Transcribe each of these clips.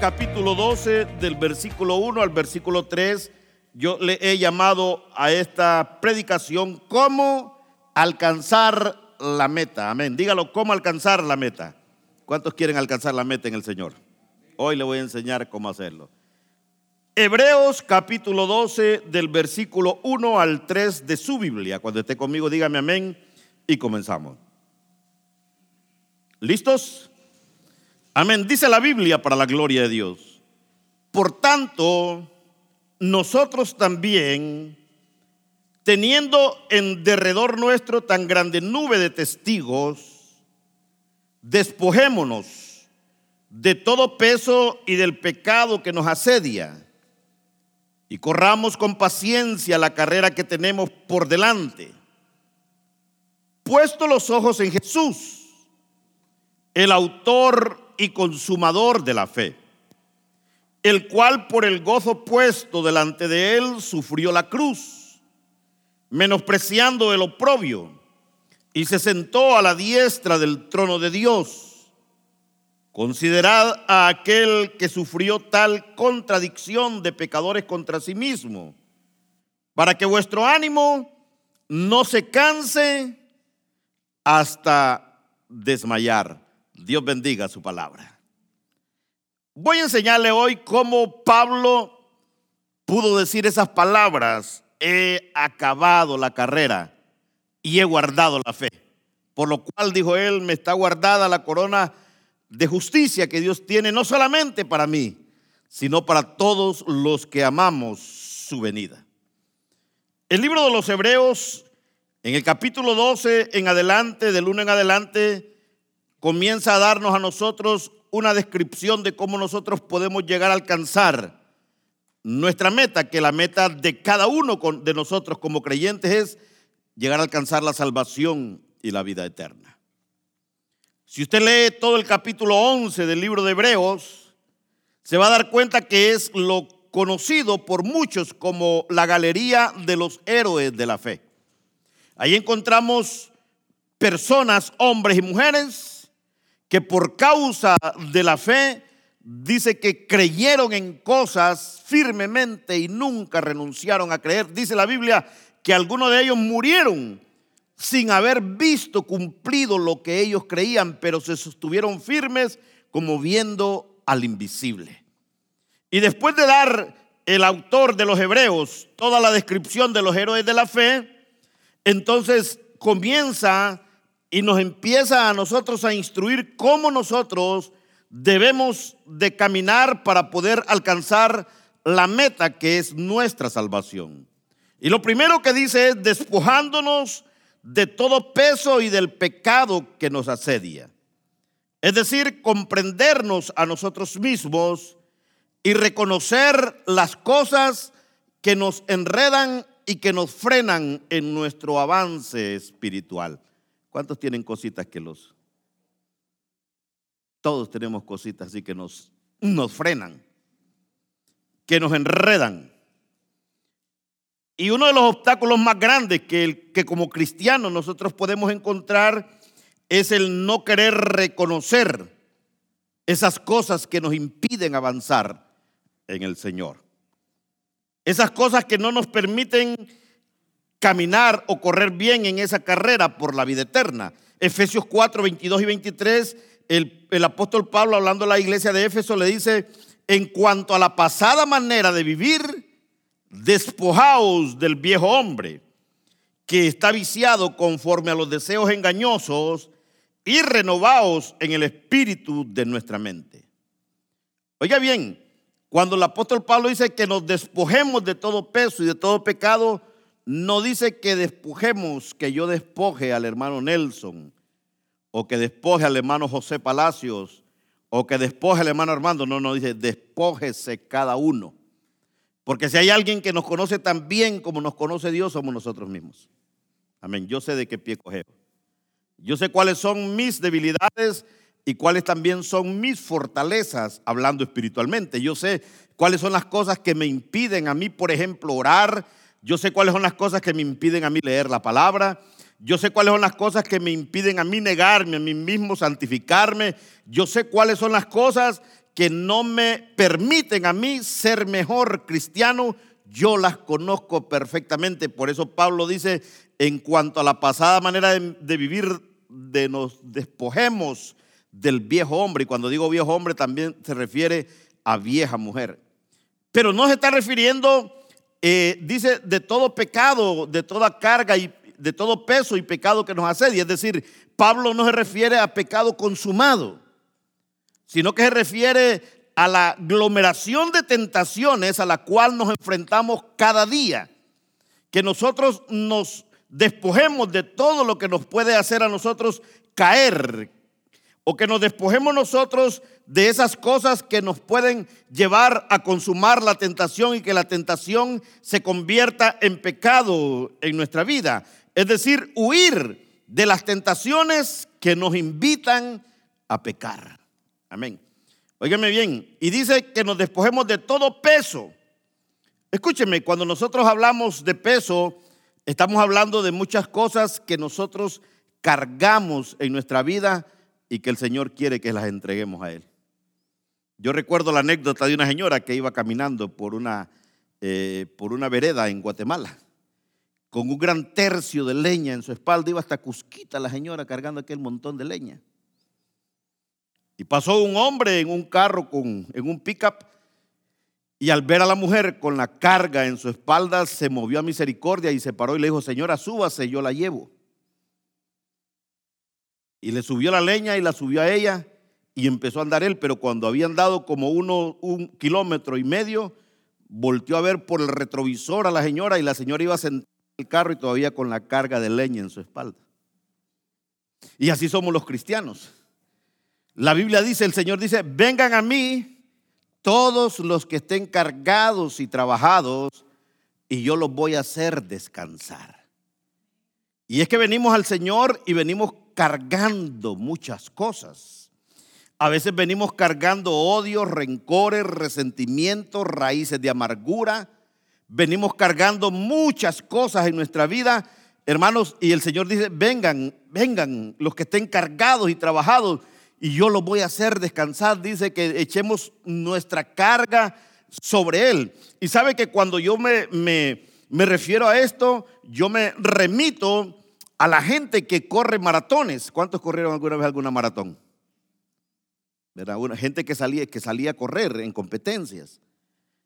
capítulo 12 del versículo 1 al versículo 3. Yo le he llamado a esta predicación cómo alcanzar la meta. Amén. Dígalo, cómo alcanzar la meta. ¿Cuántos quieren alcanzar la meta en el Señor? Hoy le voy a enseñar cómo hacerlo. Hebreos capítulo 12 del versículo 1 al 3 de su Biblia. Cuando esté conmigo, dígame amén y comenzamos. ¿Listos? Amén. Dice la Biblia para la gloria de Dios. Por tanto, nosotros también, teniendo en derredor nuestro tan grande nube de testigos, despojémonos de todo peso y del pecado que nos asedia y corramos con paciencia la carrera que tenemos por delante. Puesto los ojos en Jesús, el autor y consumador de la fe, el cual por el gozo puesto delante de él sufrió la cruz, menospreciando el oprobio, y se sentó a la diestra del trono de Dios. Considerad a aquel que sufrió tal contradicción de pecadores contra sí mismo, para que vuestro ánimo no se canse hasta desmayar. Dios bendiga su palabra. Voy a enseñarle hoy cómo Pablo pudo decir esas palabras. He acabado la carrera y he guardado la fe. Por lo cual, dijo él, me está guardada la corona de justicia que Dios tiene no solamente para mí, sino para todos los que amamos su venida. El libro de los Hebreos, en el capítulo 12 en adelante, del 1 en adelante, comienza a darnos a nosotros una descripción de cómo nosotros podemos llegar a alcanzar nuestra meta, que la meta de cada uno de nosotros como creyentes es llegar a alcanzar la salvación y la vida eterna. Si usted lee todo el capítulo 11 del libro de Hebreos, se va a dar cuenta que es lo conocido por muchos como la galería de los héroes de la fe. Ahí encontramos personas, hombres y mujeres, que por causa de la fe dice que creyeron en cosas firmemente y nunca renunciaron a creer. Dice la Biblia que algunos de ellos murieron sin haber visto cumplido lo que ellos creían, pero se sostuvieron firmes como viendo al invisible. Y después de dar el autor de los hebreos toda la descripción de los héroes de la fe, entonces comienza y nos empieza a nosotros a instruir cómo nosotros debemos de caminar para poder alcanzar la meta que es nuestra salvación. Y lo primero que dice es despojándonos de todo peso y del pecado que nos asedia. Es decir, comprendernos a nosotros mismos y reconocer las cosas que nos enredan y que nos frenan en nuestro avance espiritual. ¿Cuántos tienen cositas que los... Todos tenemos cositas así que nos, nos frenan, que nos enredan. Y uno de los obstáculos más grandes que, que como cristianos nosotros podemos encontrar es el no querer reconocer esas cosas que nos impiden avanzar en el Señor. Esas cosas que no nos permiten caminar o correr bien en esa carrera por la vida eterna. Efesios 4, 22 y 23, el, el apóstol Pablo hablando a la iglesia de Éfeso le dice, en cuanto a la pasada manera de vivir, despojaos del viejo hombre que está viciado conforme a los deseos engañosos y renovaos en el espíritu de nuestra mente. Oiga bien, cuando el apóstol Pablo dice que nos despojemos de todo peso y de todo pecado, no dice que despojemos, que yo despoje al hermano Nelson, o que despoje al hermano José Palacios, o que despoje al hermano Armando. No, no, dice despójese cada uno. Porque si hay alguien que nos conoce tan bien como nos conoce Dios, somos nosotros mismos. Amén. Yo sé de qué pie coger. Yo sé cuáles son mis debilidades y cuáles también son mis fortalezas hablando espiritualmente. Yo sé cuáles son las cosas que me impiden a mí, por ejemplo, orar yo sé cuáles son las cosas que me impiden a mí leer la palabra. Yo sé cuáles son las cosas que me impiden a mí negarme a mí mismo, santificarme. Yo sé cuáles son las cosas que no me permiten a mí ser mejor cristiano, yo las conozco perfectamente. Por eso Pablo dice, en cuanto a la pasada manera de, vivir, de nos despojemos del viejo hombre. Y cuando digo viejo hombre también se refiere a vieja mujer. Pero no se está refiriendo, eh, dice, de todo pecado, de toda carga y de todo peso y pecado que nos asedia. Es decir, Pablo no se refiere a pecado consumado, sino que se refiere a la aglomeración de tentaciones a la cual nos enfrentamos cada día. Que nosotros nos despojemos de todo lo que nos puede hacer a nosotros caer, o que nos despojemos nosotros de esas cosas que nos pueden llevar a consumar la tentación y que la tentación se convierta en pecado en nuestra vida. Es decir, huir de las tentaciones que nos invitan a pecar. Amén. Óigame bien, y dice que nos despojemos de todo peso. Escúcheme, cuando nosotros hablamos de peso, estamos hablando de muchas cosas que nosotros cargamos en nuestra vida y que el Señor quiere que las entreguemos a Él. Yo recuerdo la anécdota de una señora que iba caminando por una, eh, por una vereda en Guatemala, con un gran tercio de leña en su espalda, iba hasta Cusquita la señora cargando aquel montón de leña. Y pasó un hombre en un carro, con, en un pickup, y al ver a la mujer con la carga en su espalda, se movió a misericordia y se paró y le dijo, señora, súbase, yo la llevo. Y le subió la leña y la subió a ella y empezó a andar él, pero cuando había andado como uno, un kilómetro y medio, volteó a ver por el retrovisor a la señora y la señora iba sentada en el carro y todavía con la carga de leña en su espalda. Y así somos los cristianos. La Biblia dice, el Señor dice, vengan a mí todos los que estén cargados y trabajados y yo los voy a hacer descansar. Y es que venimos al Señor y venimos cargando muchas cosas. A veces venimos cargando odio, rencores, resentimientos, raíces de amargura. Venimos cargando muchas cosas en nuestra vida, hermanos, y el Señor dice, vengan, vengan los que estén cargados y trabajados, y yo los voy a hacer descansar. Dice que echemos nuestra carga sobre Él. Y sabe que cuando yo me, me, me refiero a esto, yo me remito a la gente que corre maratones. ¿Cuántos corrieron alguna vez alguna maratón? ¿Verdad? Una gente que salía, que salía a correr en competencias.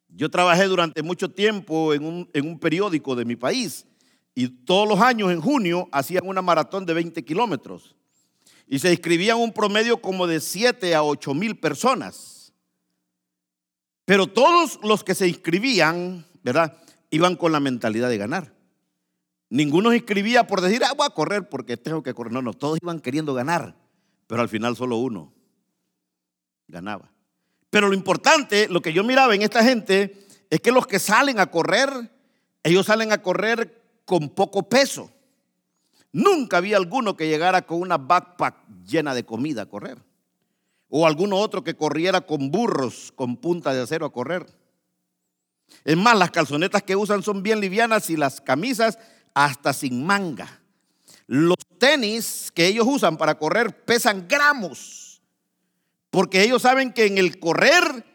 Yo trabajé durante mucho tiempo en un, en un periódico de mi país y todos los años en junio hacían una maratón de 20 kilómetros y se inscribían un promedio como de 7 a 8 mil personas. Pero todos los que se inscribían, ¿verdad? Iban con la mentalidad de ganar. Ninguno se inscribía por decir, ah, voy a correr porque tengo que correr. No, no, todos iban queriendo ganar, pero al final solo uno ganaba. Pero lo importante, lo que yo miraba en esta gente, es que los que salen a correr, ellos salen a correr con poco peso. Nunca había alguno que llegara con una backpack llena de comida a correr. O alguno otro que corriera con burros con punta de acero a correr. Es más, las calzonetas que usan son bien livianas y las camisas hasta sin manga. Los tenis que ellos usan para correr pesan gramos, porque ellos saben que en el correr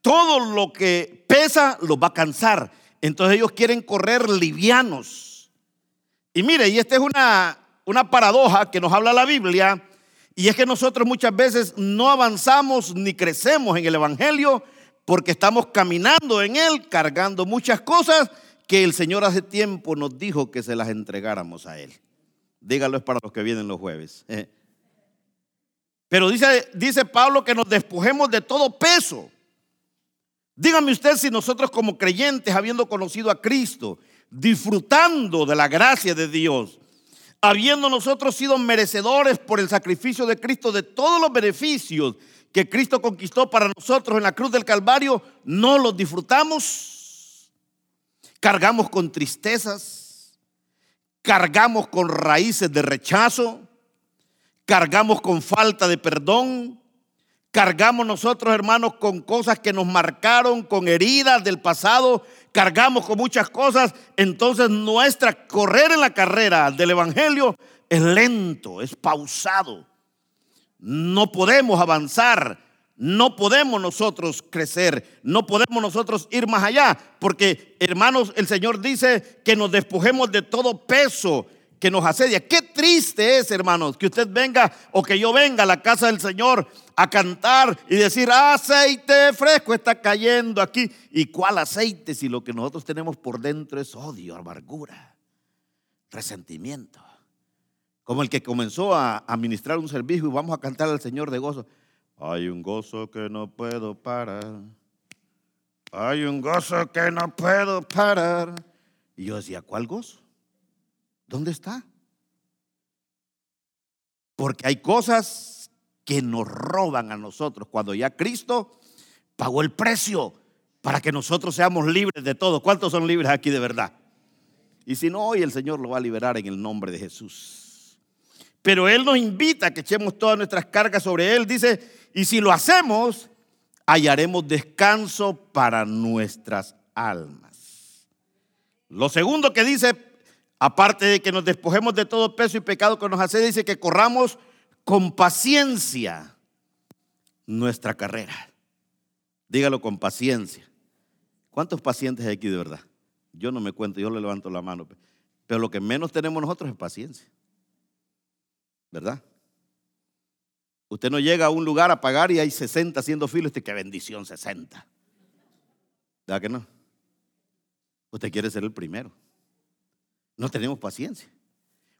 todo lo que pesa los va a cansar. Entonces ellos quieren correr livianos. Y mire, y esta es una, una paradoja que nos habla la Biblia, y es que nosotros muchas veces no avanzamos ni crecemos en el Evangelio porque estamos caminando en él, cargando muchas cosas que el Señor hace tiempo nos dijo que se las entregáramos a Él. Dígalo es para los que vienen los jueves. Eh. Pero dice, dice Pablo que nos despojemos de todo peso. Dígame usted si nosotros como creyentes, habiendo conocido a Cristo, disfrutando de la gracia de Dios, habiendo nosotros sido merecedores por el sacrificio de Cristo de todos los beneficios que Cristo conquistó para nosotros en la cruz del Calvario, no los disfrutamos cargamos con tristezas, cargamos con raíces de rechazo, cargamos con falta de perdón, cargamos nosotros hermanos con cosas que nos marcaron, con heridas del pasado, cargamos con muchas cosas, entonces nuestra correr en la carrera del Evangelio es lento, es pausado. No podemos avanzar no podemos nosotros crecer, no podemos nosotros ir más allá, porque hermanos, el Señor dice que nos despojemos de todo peso que nos asedia. Qué triste es, hermanos, que usted venga o que yo venga a la casa del Señor a cantar y decir, aceite fresco está cayendo aquí. ¿Y cuál aceite si lo que nosotros tenemos por dentro es odio, amargura, resentimiento? Como el que comenzó a administrar un servicio y vamos a cantar al Señor de gozo. Hay un gozo que no puedo parar. Hay un gozo que no puedo parar. Y yo decía, ¿cuál gozo? ¿Dónde está? Porque hay cosas que nos roban a nosotros cuando ya Cristo pagó el precio para que nosotros seamos libres de todo. ¿Cuántos son libres aquí de verdad? Y si no, hoy el Señor lo va a liberar en el nombre de Jesús. Pero Él nos invita a que echemos todas nuestras cargas sobre Él. Dice, y si lo hacemos, hallaremos descanso para nuestras almas. Lo segundo que dice aparte de que nos despojemos de todo peso y pecado que nos hace, dice que corramos con paciencia nuestra carrera. Dígalo con paciencia. ¿Cuántos pacientes hay aquí de verdad? Yo no me cuento, yo le levanto la mano. Pero lo que menos tenemos nosotros es paciencia. ¿Verdad? Usted no llega a un lugar a pagar y hay 60 haciendo filo. Usted, qué bendición, 60. ¿Verdad que no? Usted quiere ser el primero. No tenemos paciencia.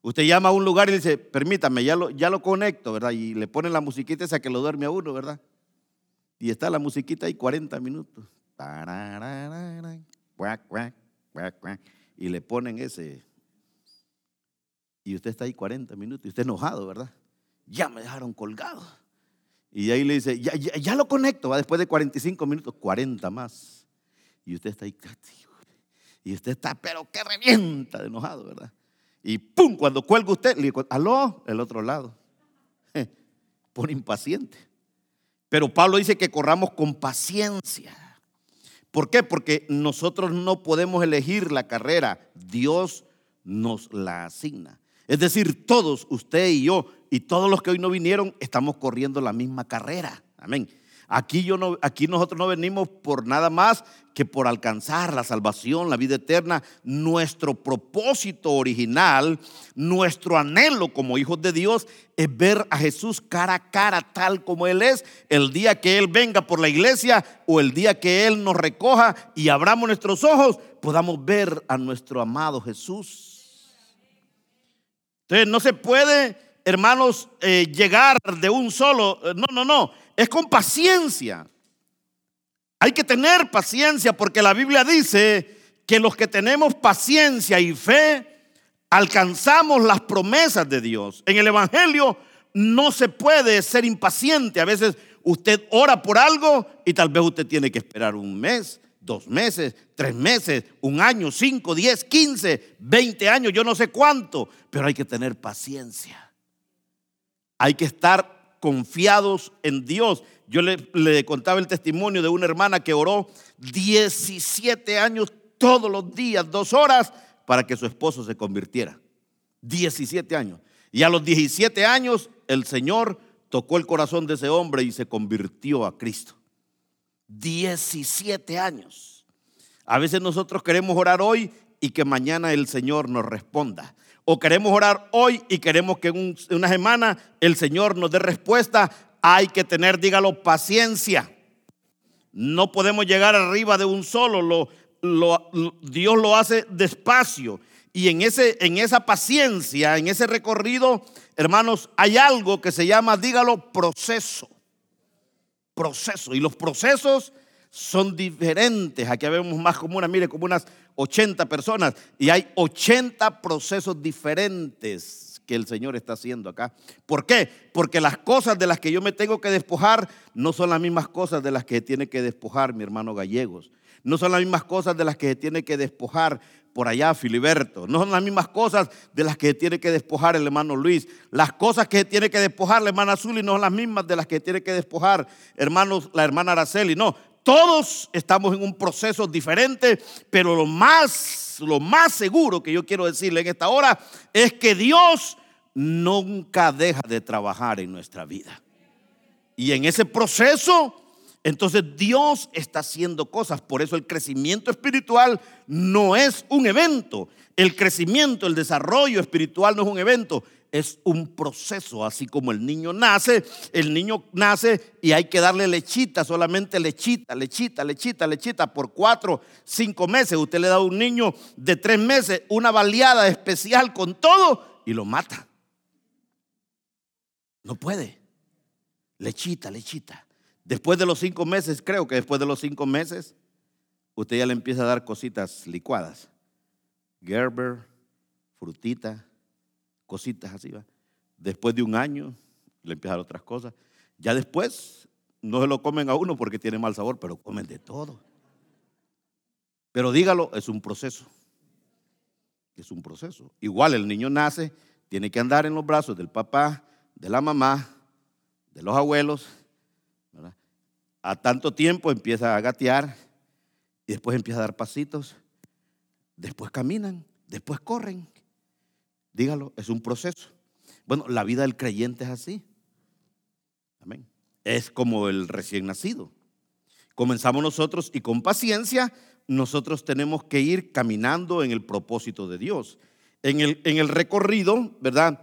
Usted llama a un lugar y dice, permítame, ya lo, ya lo conecto, ¿verdad? Y le ponen la musiquita esa que lo duerme a uno, ¿verdad? Y está la musiquita ahí 40 minutos. Y le ponen ese. Y usted está ahí 40 minutos y usted enojado, ¿verdad? Ya me dejaron colgado. Y ahí le dice, ya, ya, ya lo conecto, va después de 45 minutos, 40 más. Y usted está ahí, y usted está, pero que revienta de enojado, ¿verdad? Y pum, cuando cuelga usted, le digo, aló, el otro lado. Por impaciente. Pero Pablo dice que corramos con paciencia. ¿Por qué? Porque nosotros no podemos elegir la carrera, Dios nos la asigna. Es decir, todos, usted y yo, y todos los que hoy no vinieron, estamos corriendo la misma carrera. Amén. Aquí, yo no, aquí nosotros no venimos por nada más que por alcanzar la salvación, la vida eterna. Nuestro propósito original, nuestro anhelo como hijos de Dios es ver a Jesús cara a cara tal como Él es, el día que Él venga por la iglesia o el día que Él nos recoja y abramos nuestros ojos, podamos ver a nuestro amado Jesús. Entonces no se puede, hermanos, eh, llegar de un solo, no, no, no es con paciencia. Hay que tener paciencia porque la Biblia dice que los que tenemos paciencia y fe alcanzamos las promesas de Dios. En el Evangelio no se puede ser impaciente. A veces usted ora por algo y tal vez usted tiene que esperar un mes, dos meses, tres meses, un año, cinco, diez, quince, veinte años, yo no sé cuánto, pero hay que tener paciencia. Hay que estar confiados en Dios. Yo le, contaba el testimonio de una hermana que oró 17 años todos los días, dos horas, para que su esposo se convirtiera. 17 años. Y a los 17 años el Señor tocó el corazón de ese hombre y se convirtió a Cristo. 17 años. A veces nosotros queremos orar hoy y que mañana el Señor nos responda. O queremos orar hoy y queremos que en una semana el Señor nos dé respuesta. Hay que tener, dígalo, paciencia. No podemos llegar arriba de un solo. Lo, Dios lo hace despacio. Y en, ese, en esa paciencia, en ese recorrido, hermanos, hay algo que se llama, dígalo, proceso. Proceso. Y los procesos son diferentes. Aquí vemos más como una, mire, como unas 80 personas y hay 80 procesos diferentes que el Señor está haciendo acá. ¿Por qué? Porque las cosas de las que yo me tengo que despojar no son las mismas cosas de las que tiene que despojar mi hermano Gallegos. No son las mismas cosas de las que tiene que despojar por allá Filiberto. No son las mismas cosas de las que tiene que despojar el hermano Luis. Las cosas que tiene que despojar la hermana Zuli no son las mismas de las que tiene que despojar la hermana Araceli. No, todos estamos en un proceso diferente, pero lo más, lo más seguro que yo quiero decirle en esta hora es que Dios nunca deja de trabajar en nuestra vida. Y en ese proceso, entonces Dios está haciendo cosas. Por eso el crecimiento espiritual no es un evento. El crecimiento, el desarrollo espiritual no es un evento, es un proceso, así como el niño nace, el niño nace y hay que darle lechita, solamente lechita, lechita, lechita, lechita por cuatro, cinco meses. Usted le da a un niño de tres meses una baleada especial con todo y lo mata. No puede. Lechita, lechita. Después de los cinco meses, creo que después de los cinco meses, usted ya le empieza a dar cositas licuadas. Gerber, frutita, cositas así, ¿va? Después de un año, le empiezan otras cosas. Ya después, no se lo comen a uno porque tiene mal sabor, pero comen de todo. Pero dígalo, es un proceso. Es un proceso. Igual el niño nace, tiene que andar en los brazos del papá, de la mamá, de los abuelos. A tanto tiempo empieza a gatear y después empieza a dar pasitos. Después caminan, después corren. Dígalo, es un proceso. Bueno, la vida del creyente es así. Amén. Es como el recién nacido. Comenzamos nosotros y con paciencia nosotros tenemos que ir caminando en el propósito de Dios. En el, en el recorrido, ¿verdad?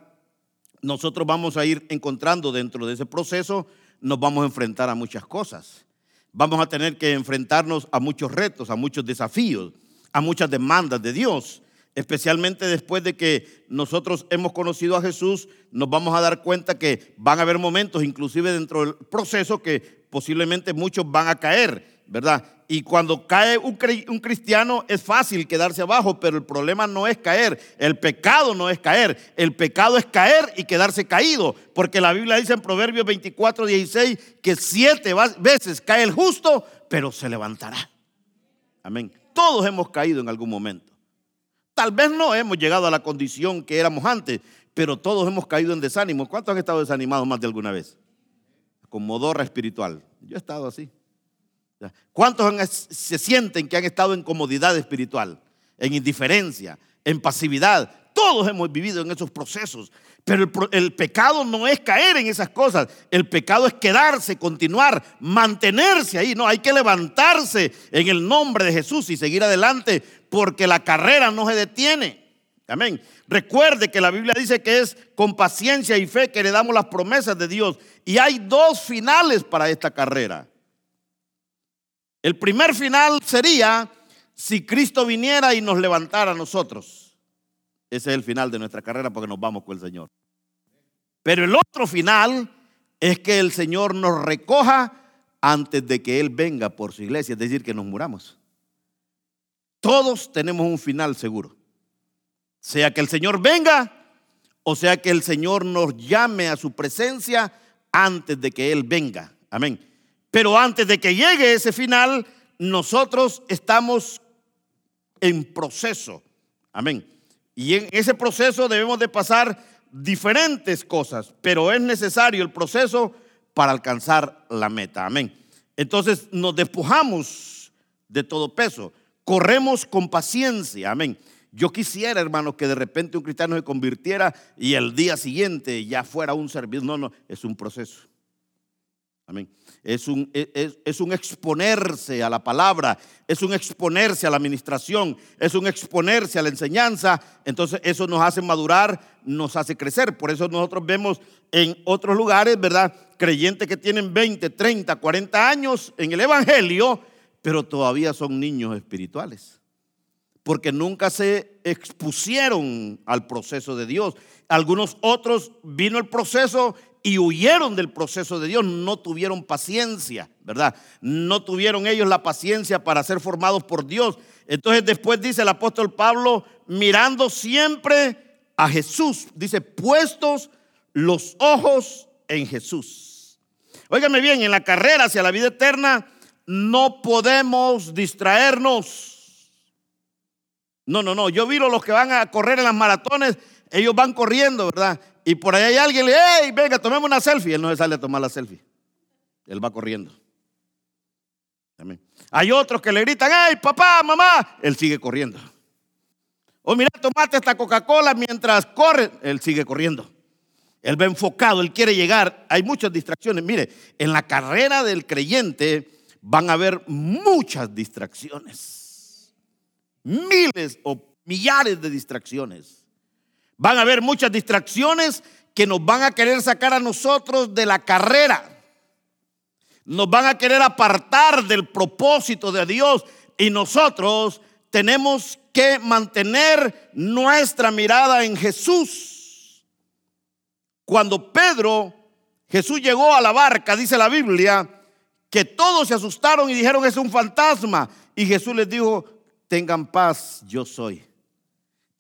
Nosotros vamos a ir encontrando dentro de ese proceso, nos vamos a enfrentar a muchas cosas. Vamos a tener que enfrentarnos a muchos retos, a muchos desafíos, a muchas demandas de Dios especialmente después de que nosotros hemos conocido a Jesús, nos vamos a dar cuenta que van a haber momentos, inclusive dentro del proceso, que posiblemente muchos van a caer, ¿verdad? Y cuando cae un, cristiano es fácil quedarse abajo, pero el problema no es caer, el pecado no es caer, el pecado es caer y quedarse caído, porque la Biblia dice en Proverbios 24, 16 que siete veces cae el justo, pero se levantará. Amén. Todos hemos caído en algún momento. Tal vez no hemos llegado a la condición que éramos antes, pero todos hemos caído en desánimo. ¿Cuántos han estado desanimados más de alguna vez? Con modorra espiritual. Yo he estado así. ¿Cuántos se sienten que han estado en comodidad espiritual, en indiferencia, en pasividad? Todos hemos vivido en esos procesos. Pero el, el, pecado no es caer en esas cosas. El pecado es quedarse, continuar, mantenerse ahí. No, hay que levantarse en el nombre de Jesús y seguir adelante porque la carrera no se detiene. Amén. Recuerde que la Biblia dice que es con paciencia y fe que le damos las promesas de Dios. Y hay dos finales para esta carrera. El primer final sería si Cristo viniera y nos levantara a nosotros. Ese es el final de nuestra carrera porque nos vamos con el Señor. Pero el otro final es que el Señor nos recoja antes de que Él venga por su iglesia, es decir, que nos muramos. Todos tenemos un final seguro. Sea que el Señor venga o sea que el Señor nos llame a su presencia antes de que Él venga. Amén. Pero antes de que llegue ese final, nosotros estamos en proceso. Amén. Y en ese proceso debemos de pasar diferentes cosas, pero es necesario el proceso para alcanzar la meta. Amén. Entonces nos despojamos de todo peso corremos con paciencia. Amén. Yo quisiera, hermanos, que de repente un cristiano se convirtiera y el día siguiente ya fuera un servidor. No, no, es un proceso. Amén. Es un, es, es un exponerse a la palabra, es un exponerse a la administración, es un exponerse a la enseñanza. Entonces eso nos hace madurar, nos hace crecer. Por eso nosotros vemos en otros lugares, ¿verdad? Creyentes que tienen 20, 30, 40 años en el Evangelio pero todavía son niños espirituales, porque nunca se expusieron al proceso de Dios. Algunos otros vino el proceso y huyeron del proceso de Dios, no tuvieron paciencia, ¿verdad? No tuvieron ellos la paciencia para ser formados por Dios. Entonces después dice el apóstol Pablo, mirando siempre a Jesús, dice, puestos los ojos en Jesús. Óigame bien, en la carrera hacia la vida eterna, no podemos distraernos. No, no, no. Yo vi los que van a correr en las maratones, ellos van corriendo, ¿verdad? Y por ahí hay alguien le, hey, venga, tomemos una selfie. Él no se sale a tomar la selfie. Él va corriendo. Hay otros que le gritan, hey, papá, mamá. Él sigue corriendo. O oh, mira, tomate esta Coca-Cola mientras corre. Él sigue corriendo. Él va enfocado, él quiere llegar. Hay muchas distracciones. Mire, en la carrera del creyente van a haber muchas distracciones. Miles o millares de distracciones. Van a haber muchas distracciones que nos van a querer sacar a nosotros de la carrera. Nos van a querer apartar del propósito de Dios y nosotros tenemos que mantener nuestra mirada en Jesús. Cuando Pedro, Jesús llegó a la barca, dice la Biblia, que todos se asustaron y dijeron es un fantasma. Y Jesús les dijo, tengan paz, yo soy.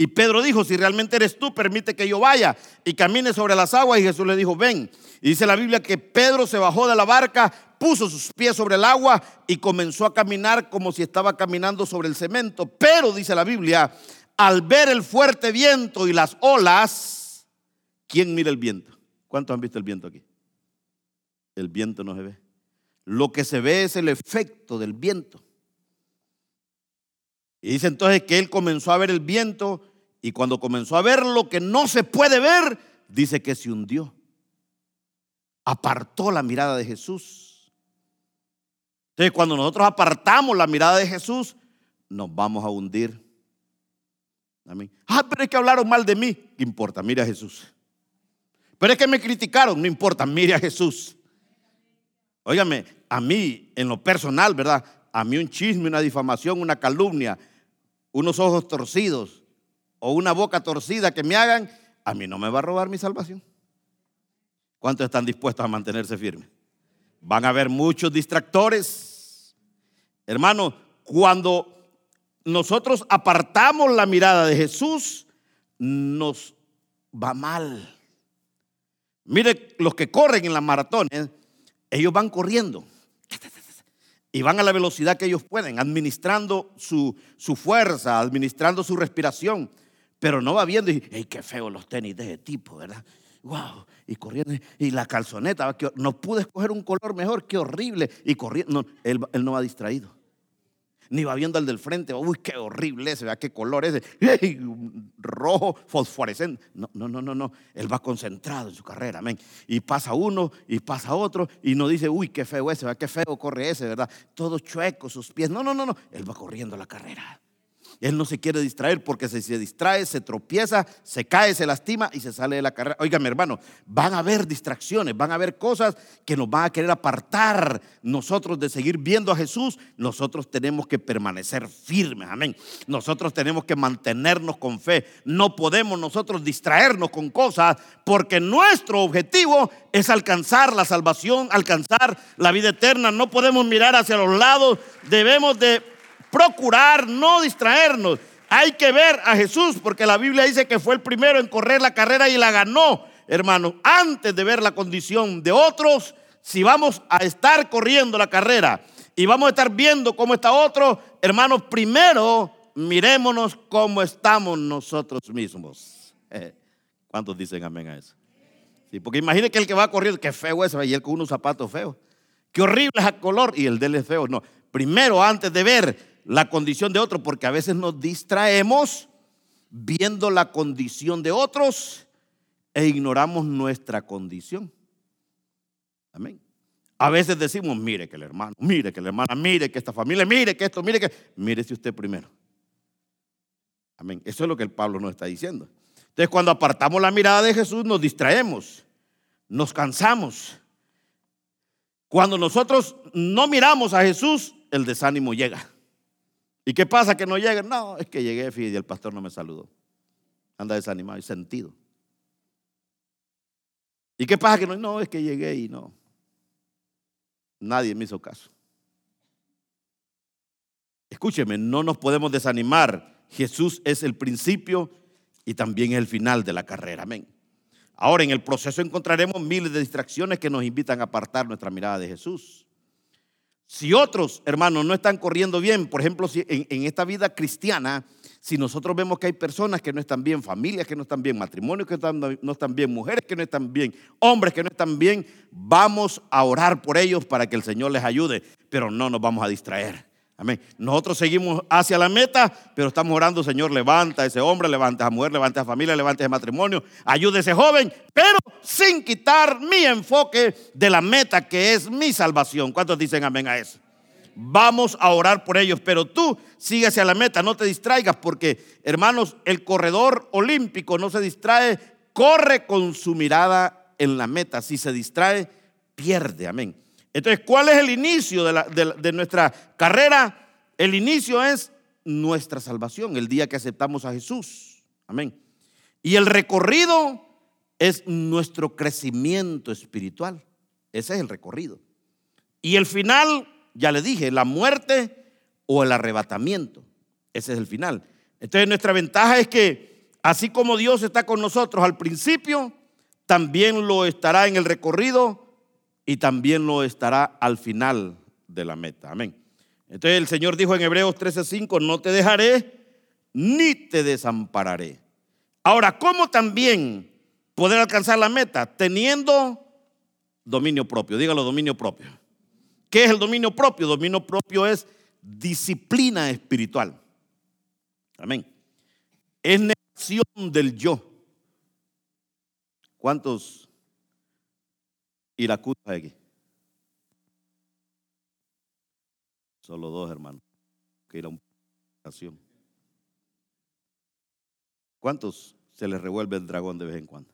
Y Pedro dijo, si realmente eres tú, permite que yo vaya y camine sobre las aguas. Y Jesús le dijo, ven. Y dice la Biblia que Pedro se bajó de la barca, puso sus pies sobre el agua y comenzó a caminar como si estaba caminando sobre el cemento. Pero, dice la Biblia, al ver el fuerte viento y las olas, ¿quién mira el viento? ¿Cuántos han visto el viento aquí? El viento no se ve. Lo que se ve es el efecto del viento. Y dice entonces que él comenzó a ver el viento y cuando comenzó a ver lo que no se puede ver, dice que se hundió. Apartó la mirada de Jesús. Entonces cuando nosotros apartamos la mirada de Jesús, nos vamos a hundir. Amén. Ah, pero es que hablaron mal de mí. ¿Qué importa? Mire a Jesús. Pero es que me criticaron. No importa, mire a Jesús. Óigame, a mí, en lo personal, ¿verdad? A mí un chisme, una difamación, una calumnia, unos ojos torcidos o una boca torcida que me hagan, a mí no me va a robar mi salvación. ¿Cuántos están dispuestos a mantenerse firmes? Van a haber muchos distractores. Hermano, cuando nosotros apartamos la mirada de Jesús, nos va mal. Mire, los que corren en las maratones, ellos van corriendo y van a la velocidad que ellos pueden, administrando su, su fuerza, administrando su respiración, pero no va viendo y, ¡ay, qué feo los tenis de ese tipo, ¿verdad? ¡Wow! Y corriendo, y la calzoneta, no pude escoger un color mejor, qué horrible, y corriendo, él, él no va distraído ni va viendo al del frente, uy, qué horrible ese, vea qué color ese, rojo, fosforescente. No, no, no, no, no. Él va concentrado en su carrera, amén. Y pasa uno y pasa otro y no dice, uy, qué feo ese, vea qué feo corre ese, ¿verdad? Todo chueco, sus pies. No, no, no, no. Él va corriendo la carrera. Él no se quiere distraer porque si se distrae, se tropieza, se cae, se lastima y se sale de la carrera. Oiga, mi hermano, van a haber distracciones, van a haber cosas que nos van a querer apartar nosotros de seguir viendo a Jesús. Nosotros tenemos que permanecer firmes, amén. Nosotros tenemos que mantenernos con fe. No podemos nosotros distraernos con cosas porque nuestro objetivo es alcanzar la salvación, alcanzar la vida eterna. No podemos mirar hacia los lados, debemos de procurar no distraernos. Hay que ver a Jesús porque la Biblia dice que fue el primero en correr la carrera y la ganó, hermano. Antes de ver la condición de otros, si vamos a estar corriendo la carrera y vamos a estar viendo cómo está otro, hermanos, primero mirémonos cómo estamos nosotros mismos. ¿Cuántos dicen amén a eso? Sí, porque imagine que el que va corriendo, qué feo ese, y él con unos zapatos feos. Qué horrible es el color y el de él es feo. No, primero antes de ver la condición de otro, porque a veces nos distraemos viendo la condición de otros e ignoramos nuestra condición. Amén. A veces decimos, mire que el hermano, mire que la hermana, mire que esta familia, mire que esto, mire que, mírese usted primero. Amén. Eso es lo que el Pablo nos está diciendo. Entonces, cuando apartamos la mirada de Jesús, nos distraemos, nos cansamos. Cuando nosotros no miramos a Jesús, el desánimo llega. ¿Y qué pasa que no llega? No, es que llegué y el pastor no me saludó. Anda desanimado y sentido. ¿Y qué pasa que no? No, es que llegué y no. Nadie me hizo caso. Escúcheme, no nos podemos desanimar. Jesús es el principio y también es el final de la carrera. Amén. Ahora, en el proceso encontraremos miles de distracciones que nos invitan a apartar nuestra mirada de Jesús. Si otros, hermanos, no están corriendo bien, por ejemplo, si en, esta vida cristiana, si nosotros vemos que hay personas que no están bien, familias que no están bien, matrimonios que no están bien, mujeres que no están bien, hombres que no están bien, vamos a orar por ellos para que el Señor les ayude, pero no nos vamos a distraer. Amén. Nosotros seguimos hacia la meta, pero estamos orando, Señor, levanta a ese hombre, levanta a esa mujer, levanta a familia, levanta a ese matrimonio, ayude a ese joven, pero sin quitar mi enfoque de la meta que es mi salvación. ¿Cuántos dicen amén a eso? Vamos a orar por ellos, pero tú sigue hacia la meta, no te distraigas, porque hermanos, el corredor olímpico no se distrae, corre con su mirada en la meta. Si se distrae, pierde. Amén. Entonces, ¿cuál es el inicio de, nuestra carrera? El inicio es nuestra salvación, el día que aceptamos a Jesús. Amén. Y el recorrido es nuestro crecimiento espiritual. Ese es el recorrido. Y el final, ya le dije, la muerte o el arrebatamiento. Ese es el final. Entonces nuestra ventaja es que así como Dios está con nosotros al principio, también lo estará en el recorrido y también lo estará al final de la meta. Amén. Entonces el Señor dijo en Hebreos 13:5, no te dejaré ni te desampararé. Ahora, ¿cómo también poder alcanzar la meta? Teniendo dominio propio. Dígalo, dominio propio. ¿Qué es el dominio propio? Dominio propio es disciplina espiritual. Amén. Es negación del yo. ¿Cuántos y la culpa aquí. Solo dos hermanos. Que era una ocasión. ¿Cuántos se les revuelve el dragón de vez en cuando?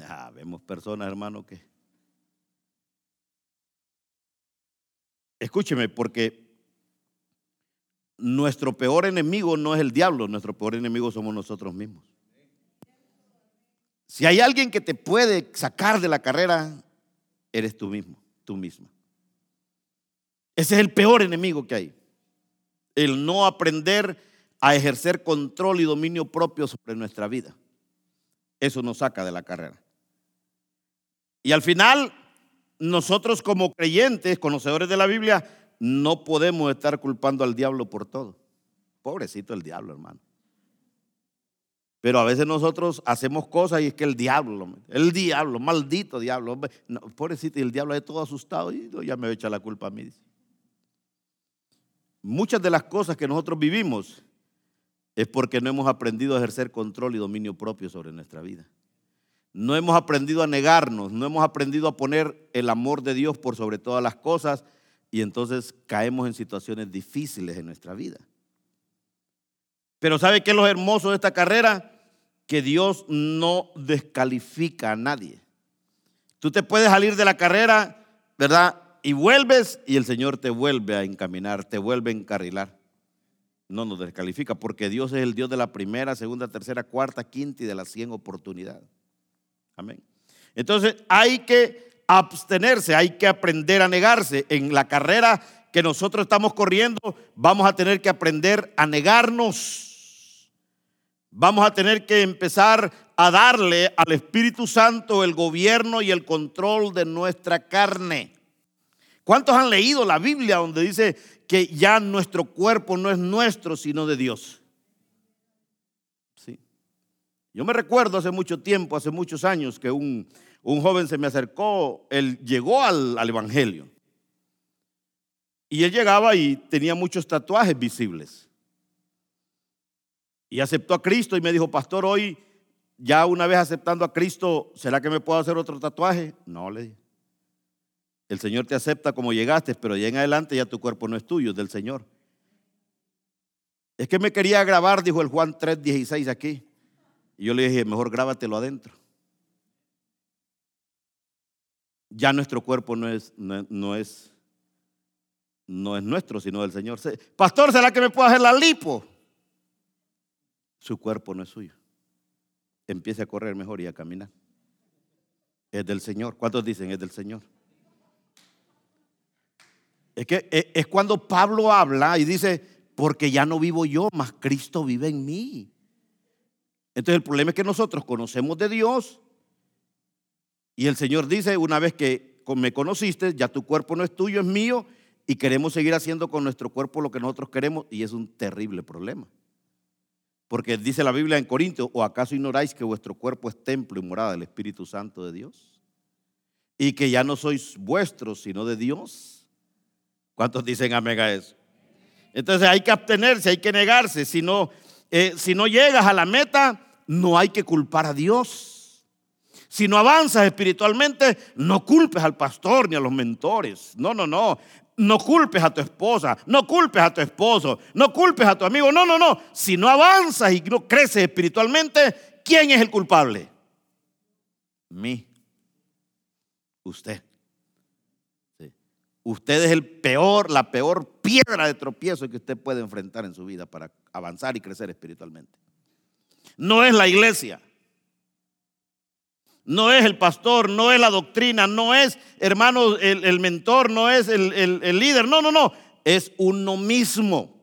Ah, vemos personas, hermano, que. Escúcheme, porque nuestro peor enemigo no es el diablo, nuestro peor enemigo somos nosotros mismos. Si hay alguien que te puede sacar de la carrera, eres tú mismo, tú misma. Ese es el peor enemigo que hay. El no aprender a ejercer control y dominio propio sobre nuestra vida. Eso nos saca de la carrera. Y al final, nosotros como creyentes, conocedores de la Biblia, no podemos estar culpando al diablo por todo. Pobrecito el diablo, hermano. Pero a veces nosotros hacemos cosas y es que el diablo, el diablo, maldito diablo, pobrecito, y el diablo es todo asustado y ya me echa la culpa a mí. Muchas de las cosas que nosotros vivimos es porque no hemos aprendido a ejercer control y dominio propio sobre nuestra vida. No hemos aprendido a negarnos, no hemos aprendido a poner el amor de Dios por sobre todas las cosas y entonces caemos en situaciones difíciles en nuestra vida. Pero ¿sabe qué es lo hermoso de esta carrera? Que Dios no descalifica a nadie. Tú te puedes salir de la carrera, ¿verdad? Y vuelves y el Señor te vuelve a encaminar, te vuelve a encarrilar. No nos descalifica porque Dios es el Dios de la primera, segunda, tercera, cuarta, quinta y de las cien oportunidades. Amén. Entonces hay que abstenerse, hay que aprender a negarse. En la carrera que nosotros estamos corriendo, vamos a tener que aprender a negarnos Vamos a tener que empezar a darle al Espíritu Santo el gobierno y el control de nuestra carne. ¿Cuántos han leído la Biblia donde dice que ya nuestro cuerpo no es nuestro, sino de Dios? Sí. Yo me recuerdo hace mucho tiempo, hace muchos años, que un, joven se me acercó, él llegó al, al Evangelio. Y él llegaba y tenía muchos tatuajes visibles y aceptó a Cristo y me dijo, pastor, hoy ya una vez aceptando a Cristo, ¿será que me puedo hacer otro tatuaje? No, le dije. El Señor te acepta como llegaste, pero ya en adelante ya tu cuerpo no es tuyo, es del Señor. Es que me quería grabar, dijo el Juan 3:16 aquí. Y yo le dije, mejor grábatelo adentro. Ya nuestro cuerpo no es, no, es, no es nuestro, sino del Señor. Pastor, ¿será que me puedo hacer la lipo? Su cuerpo no es suyo. Empiece a correr mejor y a caminar. Es del Señor. ¿Cuántos dicen es del Señor? Es que e, es cuando Pablo habla y dice, porque ya no vivo yo, mas Cristo vive en mí. Entonces el problema es que nosotros conocemos de Dios y el Señor dice, una vez que me conociste, ya tu cuerpo no es tuyo, es mío, y queremos seguir haciendo con nuestro cuerpo lo que nosotros queremos, y es un terrible problema. Porque dice la Biblia en Corintios, ¿o acaso ignoráis que vuestro cuerpo es templo y morada del Espíritu Santo de Dios? Y que ya no sois vuestros, sino de Dios. ¿Cuántos dicen amén a eso? Entonces hay que abstenerse, hay que negarse. Si no, eh, si no llegas a la meta, no hay que culpar a Dios. Si no avanzas espiritualmente, no culpes al pastor ni a los mentores. No, no, no. No culpes a tu esposa, no culpes a tu esposo, no culpes a tu amigo. No, no, no. Si no avanzas y no creces espiritualmente, ¿quién es el culpable? Mí. Usted. Usted es el peor, la peor piedra de tropiezo que usted puede enfrentar en su vida para avanzar y crecer espiritualmente. No es la iglesia. No es el pastor, no es la doctrina, no es, hermano, el, mentor, no es el, el líder. No, no, no. Es uno mismo.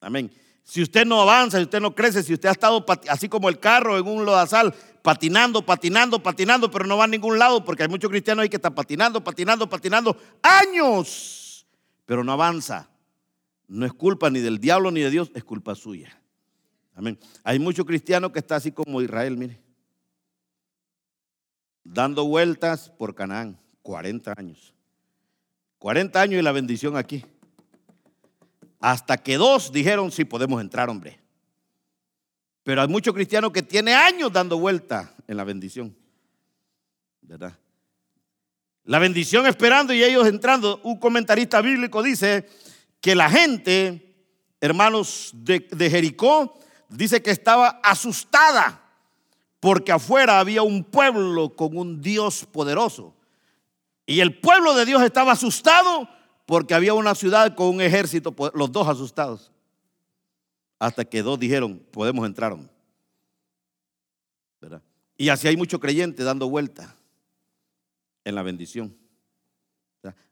Amén. Si usted no avanza, si usted no crece, si usted ha estado así como el carro en un lodazal, patinando, patinando, patinando, pero no va a ningún lado porque hay muchos cristianos ahí que están patinando, patinando, patinando años, pero no avanza. No es culpa ni del diablo ni de Dios, es culpa suya. Amén. Hay muchos cristianos que están así como Israel, mire, dando vueltas por Canaán, 40 años. 40 años y la bendición aquí. Hasta que dos dijeron, sí, podemos entrar, hombre. Pero hay muchos cristianos que tienen años dando vuelta en la bendición. ¿Verdad? La bendición esperando y ellos entrando. Un comentarista bíblico dice que la gente, hermanos de Jericó, dice que estaba asustada porque afuera había un pueblo con un Dios poderoso. Y el pueblo de Dios estaba asustado porque había una ciudad con un ejército, los dos asustados hasta que dos dijeron, podemos entrar. Y así hay muchos creyentes dando vuelta en la bendición.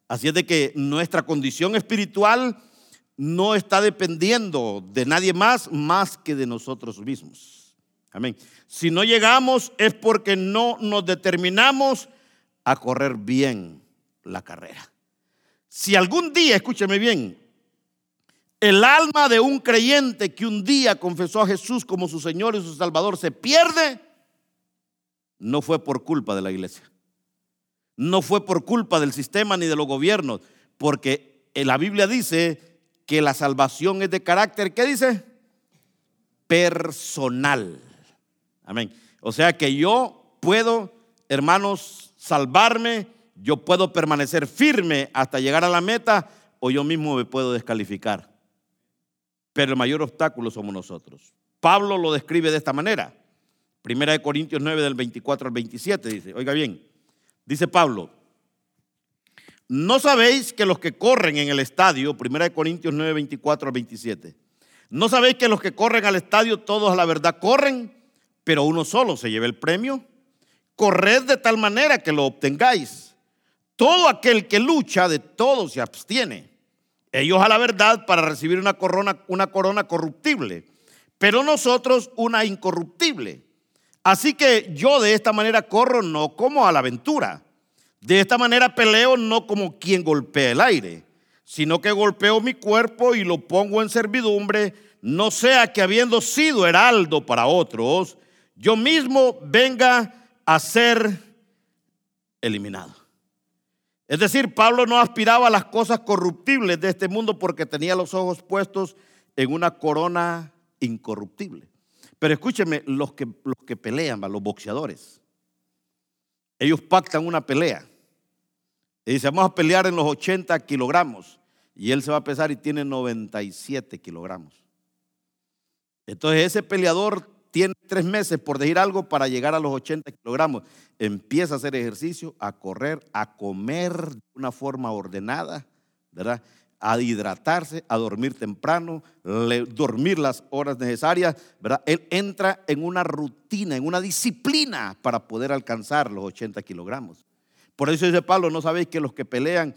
Así es de que nuestra condición espiritual no está dependiendo de nadie más más que de nosotros mismos. Amén. Si no llegamos es porque no nos determinamos a correr bien la carrera. Si algún día, escúcheme bien, el alma de un creyente que un día confesó a Jesús como su Señor y su Salvador se pierde, no fue por culpa de la iglesia. No fue por culpa del sistema ni de los gobiernos, porque la Biblia dice que la salvación es de carácter, ¿qué dice? Personal. Amén. O sea que yo puedo, hermanos, salvarme, yo puedo permanecer firme hasta llegar a la meta o yo mismo me puedo descalificar pero el mayor obstáculo somos nosotros. Pablo lo describe de esta manera. Primera de Corintios 9 del 24 al 27 dice, oiga bien, dice Pablo, no sabéis que los que corren en el estadio, Primera de Corintios 9, 24 al 27, no sabéis que los que corren al estadio todos a la verdad corren, pero uno solo se lleva el premio. Corred de tal manera que lo obtengáis. Todo aquel que lucha de todo se abstiene. Ellos a la verdad para recibir una corona, una corona corruptible, pero nosotros una incorruptible. Así que yo de esta manera corro no como a la aventura. De esta manera peleo no como quien golpea el aire, sino que golpeo mi cuerpo y lo pongo en servidumbre, no sea que habiendo sido heraldo para otros, yo mismo venga a ser eliminado. Es decir, Pablo no aspiraba a las cosas corruptibles de este mundo porque tenía los ojos puestos en una corona incorruptible. Pero escúcheme, los que, los que pelean, los boxeadores, ellos pactan una pelea. Y dicen, vamos a pelear en los 80 kilogramos. Y él se va a pesar y tiene 97 kilogramos. Entonces ese peleador tiene tres meses, por decir algo, para llegar a los 80 kilogramos. Empieza a hacer ejercicio, a correr, a comer de una forma ordenada, ¿verdad? A hidratarse, a dormir temprano, dormir las horas necesarias, ¿verdad? Él entra en una rutina, en una disciplina para poder alcanzar los 80 kilogramos. Por eso dice Pablo, ¿no sabéis que los que pelean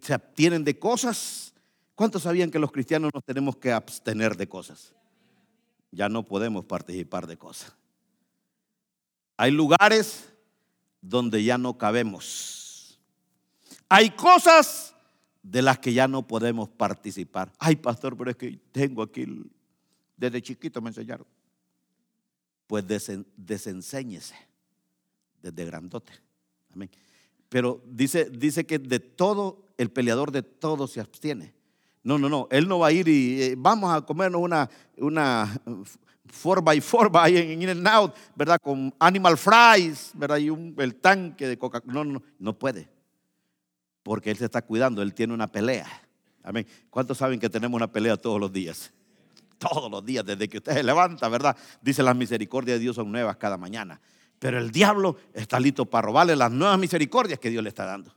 se abstienen de cosas? ¿Cuántos sabían que los cristianos nos tenemos que abstener de cosas? Ya no podemos participar de cosas. Hay lugares donde ya no cabemos. Hay cosas de las que ya no podemos participar. Ay, pastor, pero es que tengo aquí, desde chiquito me enseñaron. Pues desenséñese desde grandote. Amén. Pero dice, dice que de todo, el peleador de todo se abstiene. No, no, no. Él no va a ir y eh, vamos a comernos una, una 4x4 en In and Out, ¿verdad? Con animal fries, ¿verdad? Y un, el tanque de Coca-Cola. No, no, no puede. Porque él se está cuidando, él tiene una pelea. Amén. ¿Cuántos saben que tenemos una pelea todos los días? Todos los días, desde que usted se levanta, ¿verdad? Dice las misericordias de Dios son nuevas cada mañana. Pero el diablo está listo para robarle las nuevas misericordias que Dios le está dando.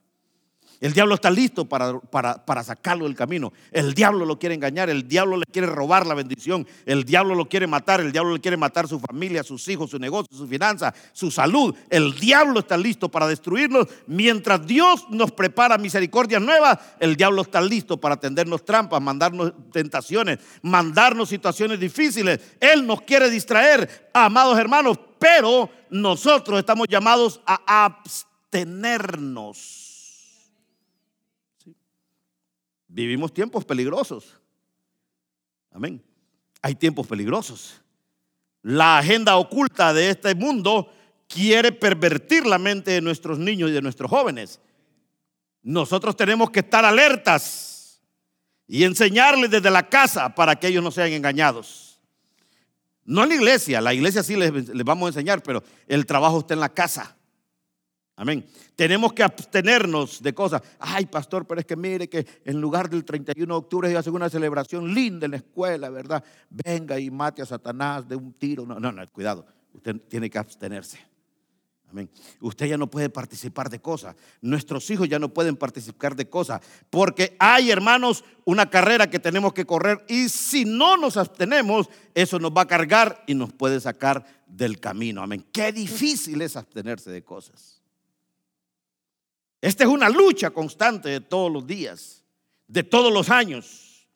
El diablo está listo para, para, sacarlo del camino. El diablo lo quiere engañar, el diablo le quiere robar la bendición, el diablo lo quiere matar, el diablo le quiere matar su familia, sus hijos, su negocio, su finanza, su salud. El diablo está listo para destruirnos. Mientras Dios nos prepara misericordias nuevas, el diablo está listo para tendernos trampas, mandarnos tentaciones, mandarnos situaciones difíciles. Él nos quiere distraer, amados hermanos, pero nosotros estamos llamados a abstenernos Vivimos tiempos peligrosos. Amén. Hay tiempos peligrosos. La agenda oculta de este mundo quiere pervertir la mente de nuestros niños y de nuestros jóvenes. Nosotros tenemos que estar alertas y enseñarles desde la casa para que ellos no sean engañados. No en la iglesia, la iglesia sí les, les vamos a enseñar, pero el trabajo está en la casa. Amén. Tenemos que abstenernos de cosas. Ay, pastor, pero es que mire que en lugar del 31 de octubre se hace una celebración linda en la escuela, ¿verdad? Venga y mate a Satanás de un tiro. No, no, no, cuidado. Usted tiene que abstenerse. Amén. Usted ya no puede participar de cosas. Nuestros hijos ya no pueden participar de cosas. Porque hay, hermanos, una carrera que tenemos que correr. Y si no nos abstenemos, eso nos va a cargar y nos puede sacar del camino. Amén. Qué difícil es abstenerse de cosas. Esta es una lucha constante de todos los días, de todos los años.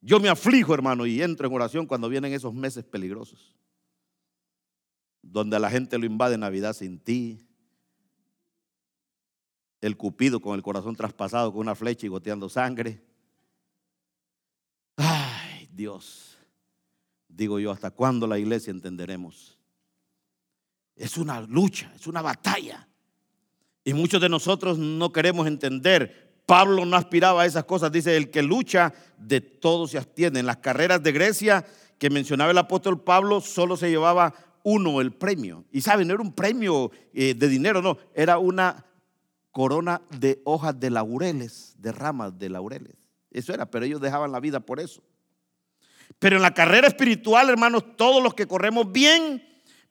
Yo me aflijo, hermano, y entro en oración cuando vienen esos meses peligrosos, donde la gente lo invade Navidad sin ti, el cupido con el corazón traspasado con una flecha y goteando sangre. Ay, Dios, digo yo, ¿hasta cuándo la iglesia entenderemos? Es una lucha, es una batalla. Y muchos de nosotros no queremos entender. Pablo no aspiraba a esas cosas. Dice, el que lucha, de todo se abstiene. En las carreras de Grecia que mencionaba el apóstol Pablo, solo se llevaba uno el premio. Y saben, no era un premio eh, de dinero, no, era una corona de hojas de laureles, de ramas de laureles. Eso era, pero ellos dejaban la vida por eso. Pero en la carrera espiritual, hermanos, todos los que corremos bien,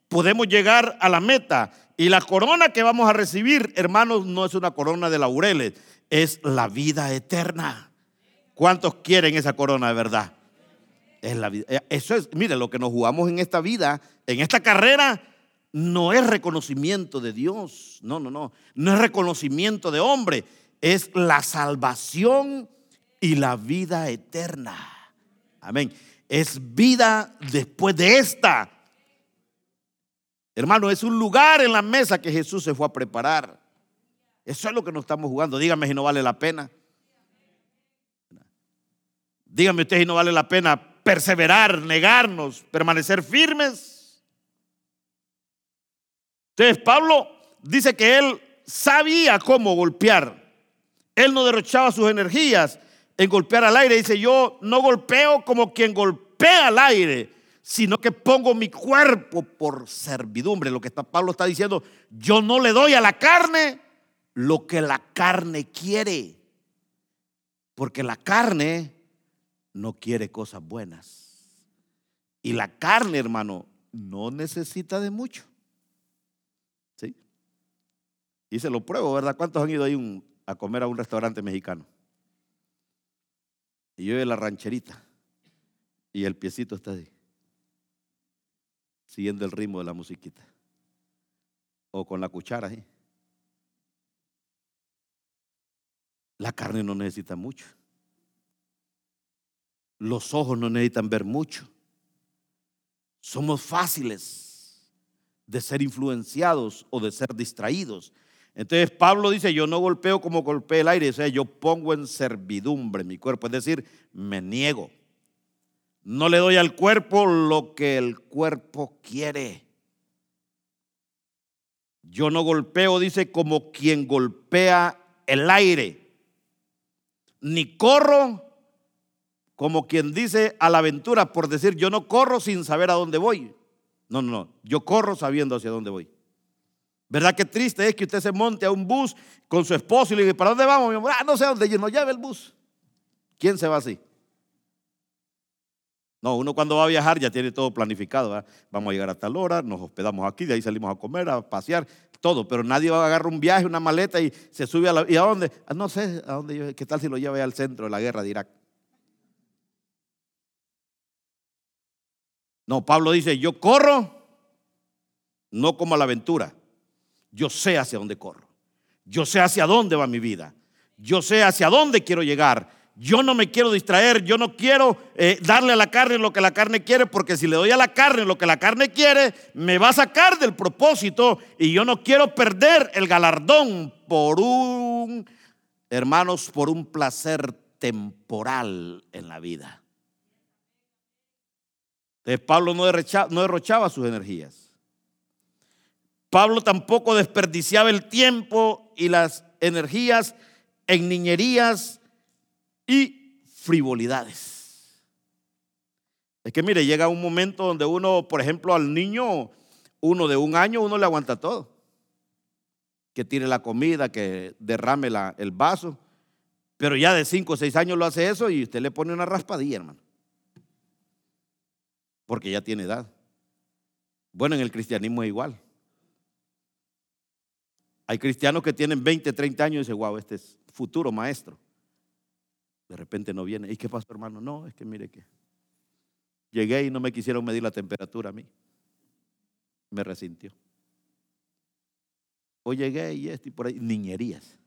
podemos llegar a la meta. Y la corona que vamos a recibir, hermanos, no es una corona de laureles, es la vida eterna. ¿Cuántos quieren esa corona de verdad? Es la vida. Eh, eso es, mire, lo que nos jugamos en esta vida, en esta carrera, no es reconocimiento de Dios. No, no, no. No es reconocimiento de hombre. Es la salvación y la vida eterna. Amén. Es vida después de esta. Hermano, es un lugar en la mesa que Jesús se fue a preparar. Eso es lo que nos estamos jugando. Dígame si no vale la pena. Dígame usted si no vale la pena perseverar, negarnos, permanecer firmes. Entonces Pablo dice que él sabía cómo golpear. Él no derrochaba sus energías en golpear al aire. Dice, yo no golpeo como quien golpea al aire, sino que pongo mi cuerpo por servidumbre. Lo que está, Pablo está diciendo, yo no le doy a la carne lo que la carne quiere, porque la carne no quiere cosas buenas. Y la carne, hermano, no necesita de mucho. ¿Sí? Y se lo pruebo, ¿verdad? ¿Cuántos han ido ahí a comer a un restaurante mexicano? Y yo de la rancherita. Y el piecito está ahí siguiendo el ritmo de la musiquita. O con la cuchara. La carne no necesita mucho. Los ojos no necesitan ver mucho. Somos fáciles de ser influenciados o de ser distraídos. Entonces Pablo dice, yo no golpeo como golpea el aire, o sea, yo pongo en servidumbre mi cuerpo, es decir, me niego. No le doy al cuerpo lo que el cuerpo quiere. Yo no golpeo, dice, como quien golpea el aire, ni corro como quien dice a la aventura por decir, yo no corro sin saber a dónde voy. No, no, no, yo corro sabiendo hacia dónde voy. ¿Verdad que triste es que usted se monte a un bus con su esposo y le diga, ¿para dónde vamos? Mi amor? Ah, no sé dónde, no lleve el bus. ¿Quién se va así? No, uno cuando va a viajar ya tiene todo planificado. Vamos a llegar a tal hora, nos hospedamos aquí, de ahí salimos a comer, a pasear, todo. Pero nadie va a agarrar un viaje, una maleta y se sube a la... ¿Y a dónde? Ah, no sé, ¿a dónde? ¿Qué tal si lo lleve al centro de la guerra de Irak? No, Pablo dice, yo corro no como a la aventura. Yo sé hacia dónde corro. Yo sé hacia dónde va mi vida. Yo sé hacia dónde quiero llegar yo no me quiero distraer, yo no quiero eh, darle a la carne lo que la carne quiere, porque si le doy a la carne lo que la carne quiere, me va a sacar del propósito y yo no quiero perder el galardón por un, hermanos, por un placer temporal en la vida. Entonces Pablo no no derrochaba sus energías. Pablo tampoco desperdiciaba el tiempo y las energías en niñerías y frivolidades. Es que mire, llega un momento donde uno, por ejemplo, al niño, uno de un año, uno le aguanta todo. Que tire la comida, que derrame la, el vaso. Pero ya de cinco o seis años lo hace eso y usted le pone una raspadilla, hermano. Porque ya tiene edad. Bueno, en el cristianismo es igual. Hay cristianos que tienen 20, 30 años y dicen, wow, este es futuro maestro. De repente no viene. ¿Y qué pasó, hermano? No, es que mire que llegué y no me quisieron medir la temperatura a mí. Me resintió. O llegué y esto y por ahí, niñerías.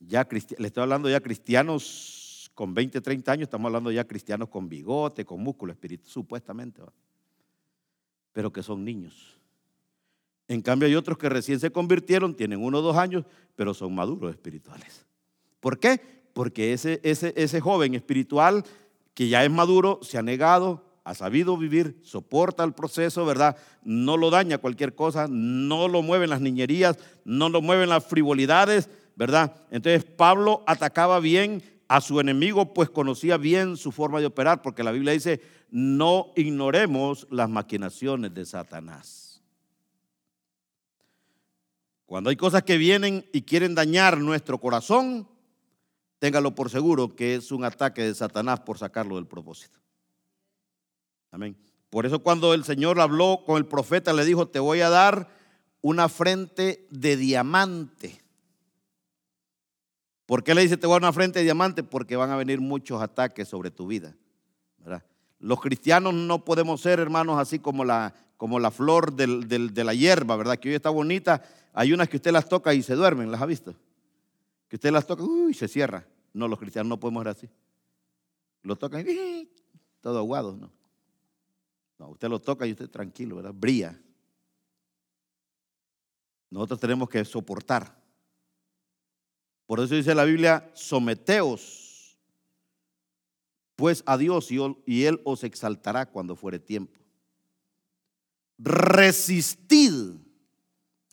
Ya le estoy hablando ya cristianos con 20, 30 años, estamos hablando ya cristianos con bigote, con músculo, espíritu, supuestamente. Pero que son niños. En cambio hay otros que recién se convirtieron, tienen uno o dos años, pero son maduros espirituales. ¿Por qué? Porque ese, ese, ese joven espiritual que ya es maduro se ha negado, ha sabido vivir, soporta el proceso, ¿verdad? No lo daña cualquier cosa, no lo mueven las niñerías, no lo mueven las frivolidades, ¿verdad? Entonces Pablo atacaba bien a su enemigo, pues conocía bien su forma de operar, porque la Biblia dice, no ignoremos las maquinaciones de Satanás. Cuando hay cosas que vienen y quieren dañar nuestro corazón, téngalo por seguro que es un ataque de Satanás por sacarlo del propósito. Amén. Por eso cuando el Señor habló con el profeta, le dijo, te voy a dar una frente de diamante. ¿Por qué le dice te voy a dar una frente de diamante? Porque van a venir muchos ataques sobre tu vida. Los cristianos no podemos ser, hermanos, así como la, como la flor de la hierba, ¿verdad? Que hoy está bonita. Hay unas que usted las toca y se duermen, ¿las ha visto? Que usted las toca y se cierra. No, los cristianos no podemos ser así. Lo tocan y todo aguado, ¿no? No, usted lo toca y usted tranquilo, ¿verdad? Brilla. Nosotros tenemos que soportar. Por eso dice la Biblia, someteos pues a Dios y Él os exaltará cuando fuere tiempo. Resistid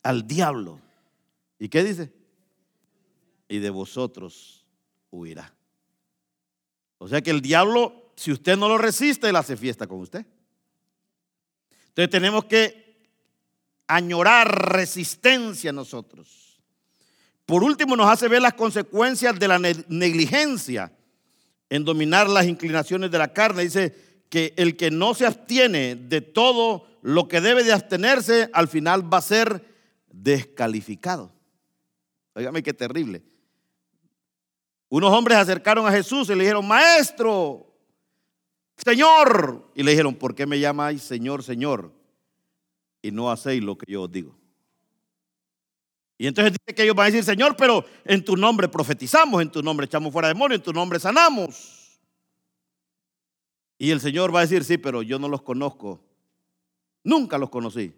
al diablo. ¿Y qué dice? Y de vosotros huirá. O sea que el diablo, si usted no lo resiste, él hace fiesta con usted. Entonces tenemos que añorar resistencia nosotros. Por último, nos hace ver las consecuencias de la negligencia en dominar las inclinaciones de la carne. Dice que el que no se abstiene de todo lo que debe de abstenerse, al final va a ser descalificado. Óigame qué terrible. Unos hombres acercaron a Jesús y le dijeron, maestro, Señor. Y le dijeron, ¿por qué me llamáis Señor, Señor? Y no hacéis lo que yo os digo. Y entonces dice que ellos van a decir, Señor, pero en tu nombre profetizamos, en tu nombre echamos fuera demonios, en tu nombre sanamos. Y el Señor va a decir, sí, pero yo no los conozco. Nunca los conocí.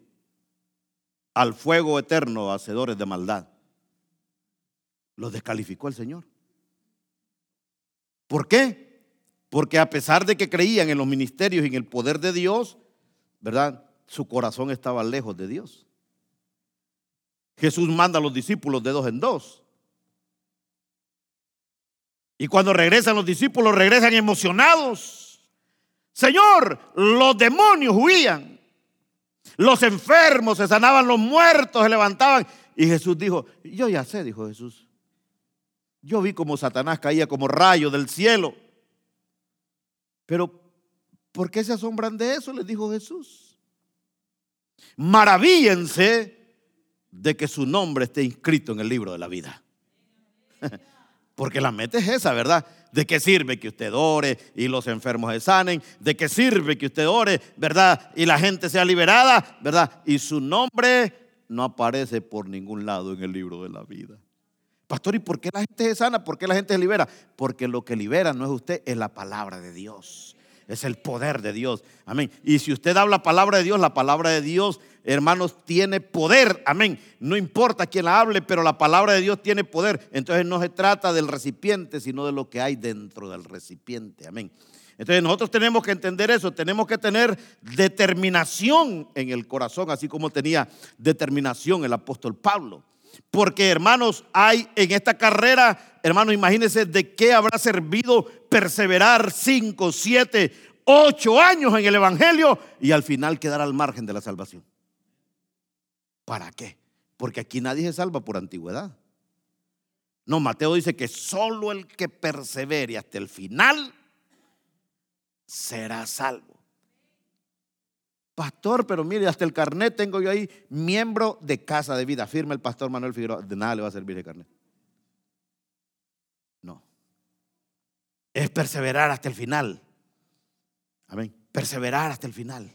Al fuego eterno, hacedores de maldad. Los descalificó el Señor. ¿Por qué? Porque a pesar de que creían en los ministerios y en el poder de Dios, ¿verdad? Su corazón estaba lejos de Dios. Jesús manda a los discípulos de dos en dos. Y cuando regresan los discípulos, regresan emocionados. Señor, los demonios huían. Los enfermos se sanaban, los muertos se levantaban. Y Jesús dijo, yo ya sé, dijo Jesús. Yo vi como Satanás caía como rayo del cielo. Pero, ¿por qué se asombran de eso? Les dijo Jesús. Maravíllense de que su nombre esté inscrito en el libro de la vida. Porque la meta es esa, ¿verdad? ¿De qué sirve que usted ore y los enfermos se sanen? ¿De qué sirve que usted ore, verdad? Y la gente sea liberada, ¿verdad? Y su nombre no aparece por ningún lado en el libro de la vida. Pastor, ¿y por qué la gente se sana? ¿Por qué la gente se libera? Porque lo que libera no es usted, es la palabra de Dios. Es el poder de Dios. Amén. Y si usted habla palabra de Dios, la palabra de Dios hermanos, tiene poder. Amén. No importa quién la hable, pero la palabra de Dios tiene poder. Entonces no se trata del recipiente, sino de lo que hay dentro del recipiente. Amén. Entonces nosotros tenemos que entender eso, tenemos que tener determinación en el corazón, así como tenía determinación el apóstol Pablo. Porque hermanos, hay en esta carrera, hermanos, imagínense de qué habrá servido perseverar cinco, siete, ocho años en el Evangelio y al final quedar al margen de la salvación. ¿Para qué? Porque aquí nadie se salva por antigüedad. No, Mateo dice que solo el que persevere hasta el final será salvo. Pastor, pero mire, hasta el carnet tengo yo ahí, miembro de Casa de Vida. Firma el pastor Manuel Figueroa. De nada le va a servir el carnet. No. Es perseverar hasta el final. Amén. Perseverar hasta el final.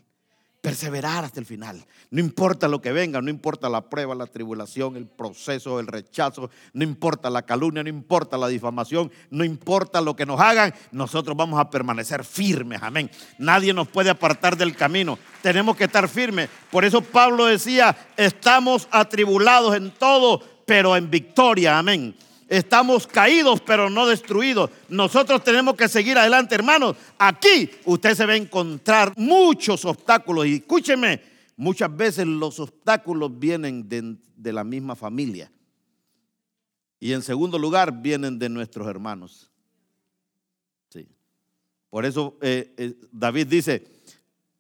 Perseverar hasta el final. No importa lo que venga, no importa la prueba, la tribulación, el proceso, el rechazo, no importa la calumnia, no importa la difamación, no importa lo que nos hagan, nosotros vamos a permanecer firmes, amén. Nadie nos puede apartar del camino, tenemos que estar firmes. Por eso Pablo decía, estamos atribulados en todo, pero en victoria, amén. Estamos caídos, pero no destruidos. Nosotros tenemos que seguir adelante, hermanos. Aquí usted se va a encontrar muchos obstáculos. Y escúcheme, muchas veces los obstáculos vienen de, la misma familia. Y en segundo lugar, vienen de nuestros hermanos. Por eso eh, eh, David dice,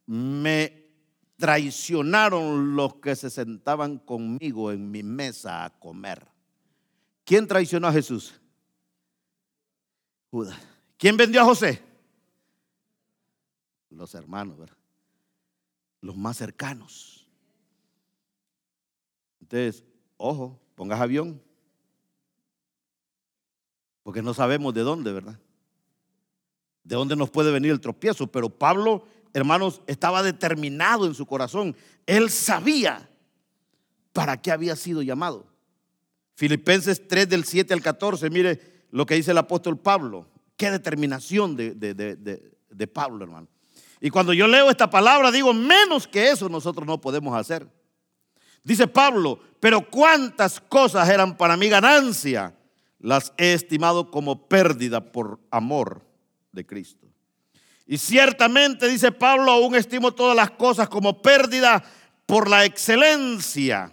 me traicionaron los que se sentaban conmigo en mi mesa a comer. ¿Quién traicionó a Jesús? Judas. ¿Quién vendió a José? Los hermanos, ¿verdad? Los más cercanos. Entonces, ojo, pongas avión. Porque no sabemos de dónde, ¿verdad? De dónde nos puede venir el tropiezo. Pero Pablo, hermanos, estaba determinado en su corazón. Él sabía para qué había sido llamado. Filipenses 3 del 7 al 14, mire lo que dice el apóstol Pablo. Qué determinación de, de, Pablo, hermano. Y cuando yo leo esta palabra, digo, menos que eso nosotros no podemos hacer. Dice Pablo, pero cuántas cosas eran para mi ganancia, las he estimado como pérdida por amor de Cristo. Y ciertamente, dice Pablo, aún estimo todas las cosas como pérdida por la excelencia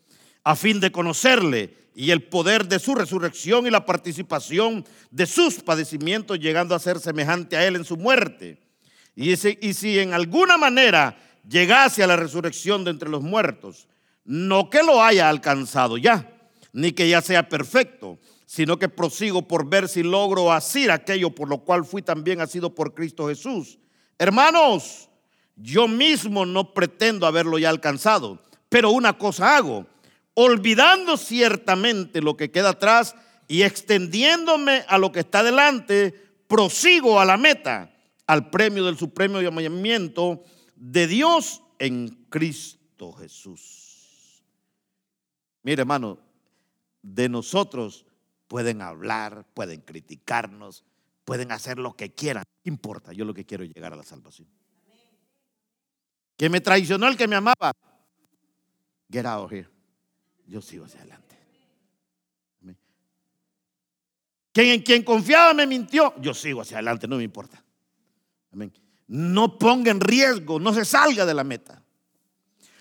a fin de conocerle y el poder de su resurrección y la participación de sus padecimientos, llegando a ser semejante a Él en su muerte y, si en alguna manera llegase a la resurrección de entre los muertos, no que lo haya alcanzado ya, ni que ya sea perfecto, sino que prosigo por ver si logro hacer aquello por lo cual fui también sido por Cristo Jesús. Hermanos, yo mismo no pretendo haberlo ya alcanzado, pero una cosa hago, olvidando ciertamente lo que queda atrás y extendiéndome a lo que está delante, prosigo a la meta al premio del supremo llamamiento de Dios en Cristo Jesús. Mire, hermano, de nosotros pueden hablar, pueden criticarnos, Pueden hacer lo que quieran. ¿Qué importa? Yo lo que quiero es llegar a la salvación. Que me traicionó el que me amaba. Get out here. Yo sigo hacia adelante. Quien en quien confiaba me mintió. Yo sigo hacia adelante, no me importa. Amén. No ponga en riesgo, no se salga de la meta.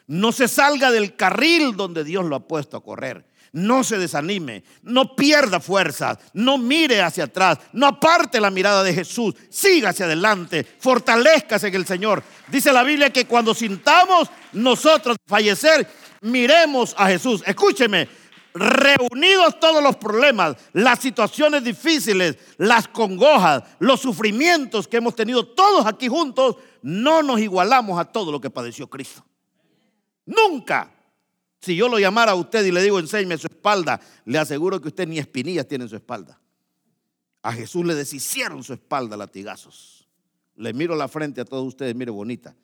No se salga del carril donde Dios lo ha puesto a correr. No se desanime, no pierda fuerzas, no mire hacia atrás, no aparte la mirada de Jesús, siga hacia adelante, fortalezcase en el Señor. Dice la Biblia que cuando sintamos nosotros fallecer, miremos a Jesús. Escúcheme, reunidos todos los problemas, las situaciones difíciles, las congojas, los sufrimientos que hemos tenido todos aquí juntos, no nos igualamos a todo lo que padeció Cristo. Nunca. Si yo lo llamara a usted y le digo, enséñeme su espalda, le aseguro que usted ni espinillas tiene en su espalda. A Jesús le deshicieron su espalda latigazos. Le miro la frente a todos ustedes, mire bonita.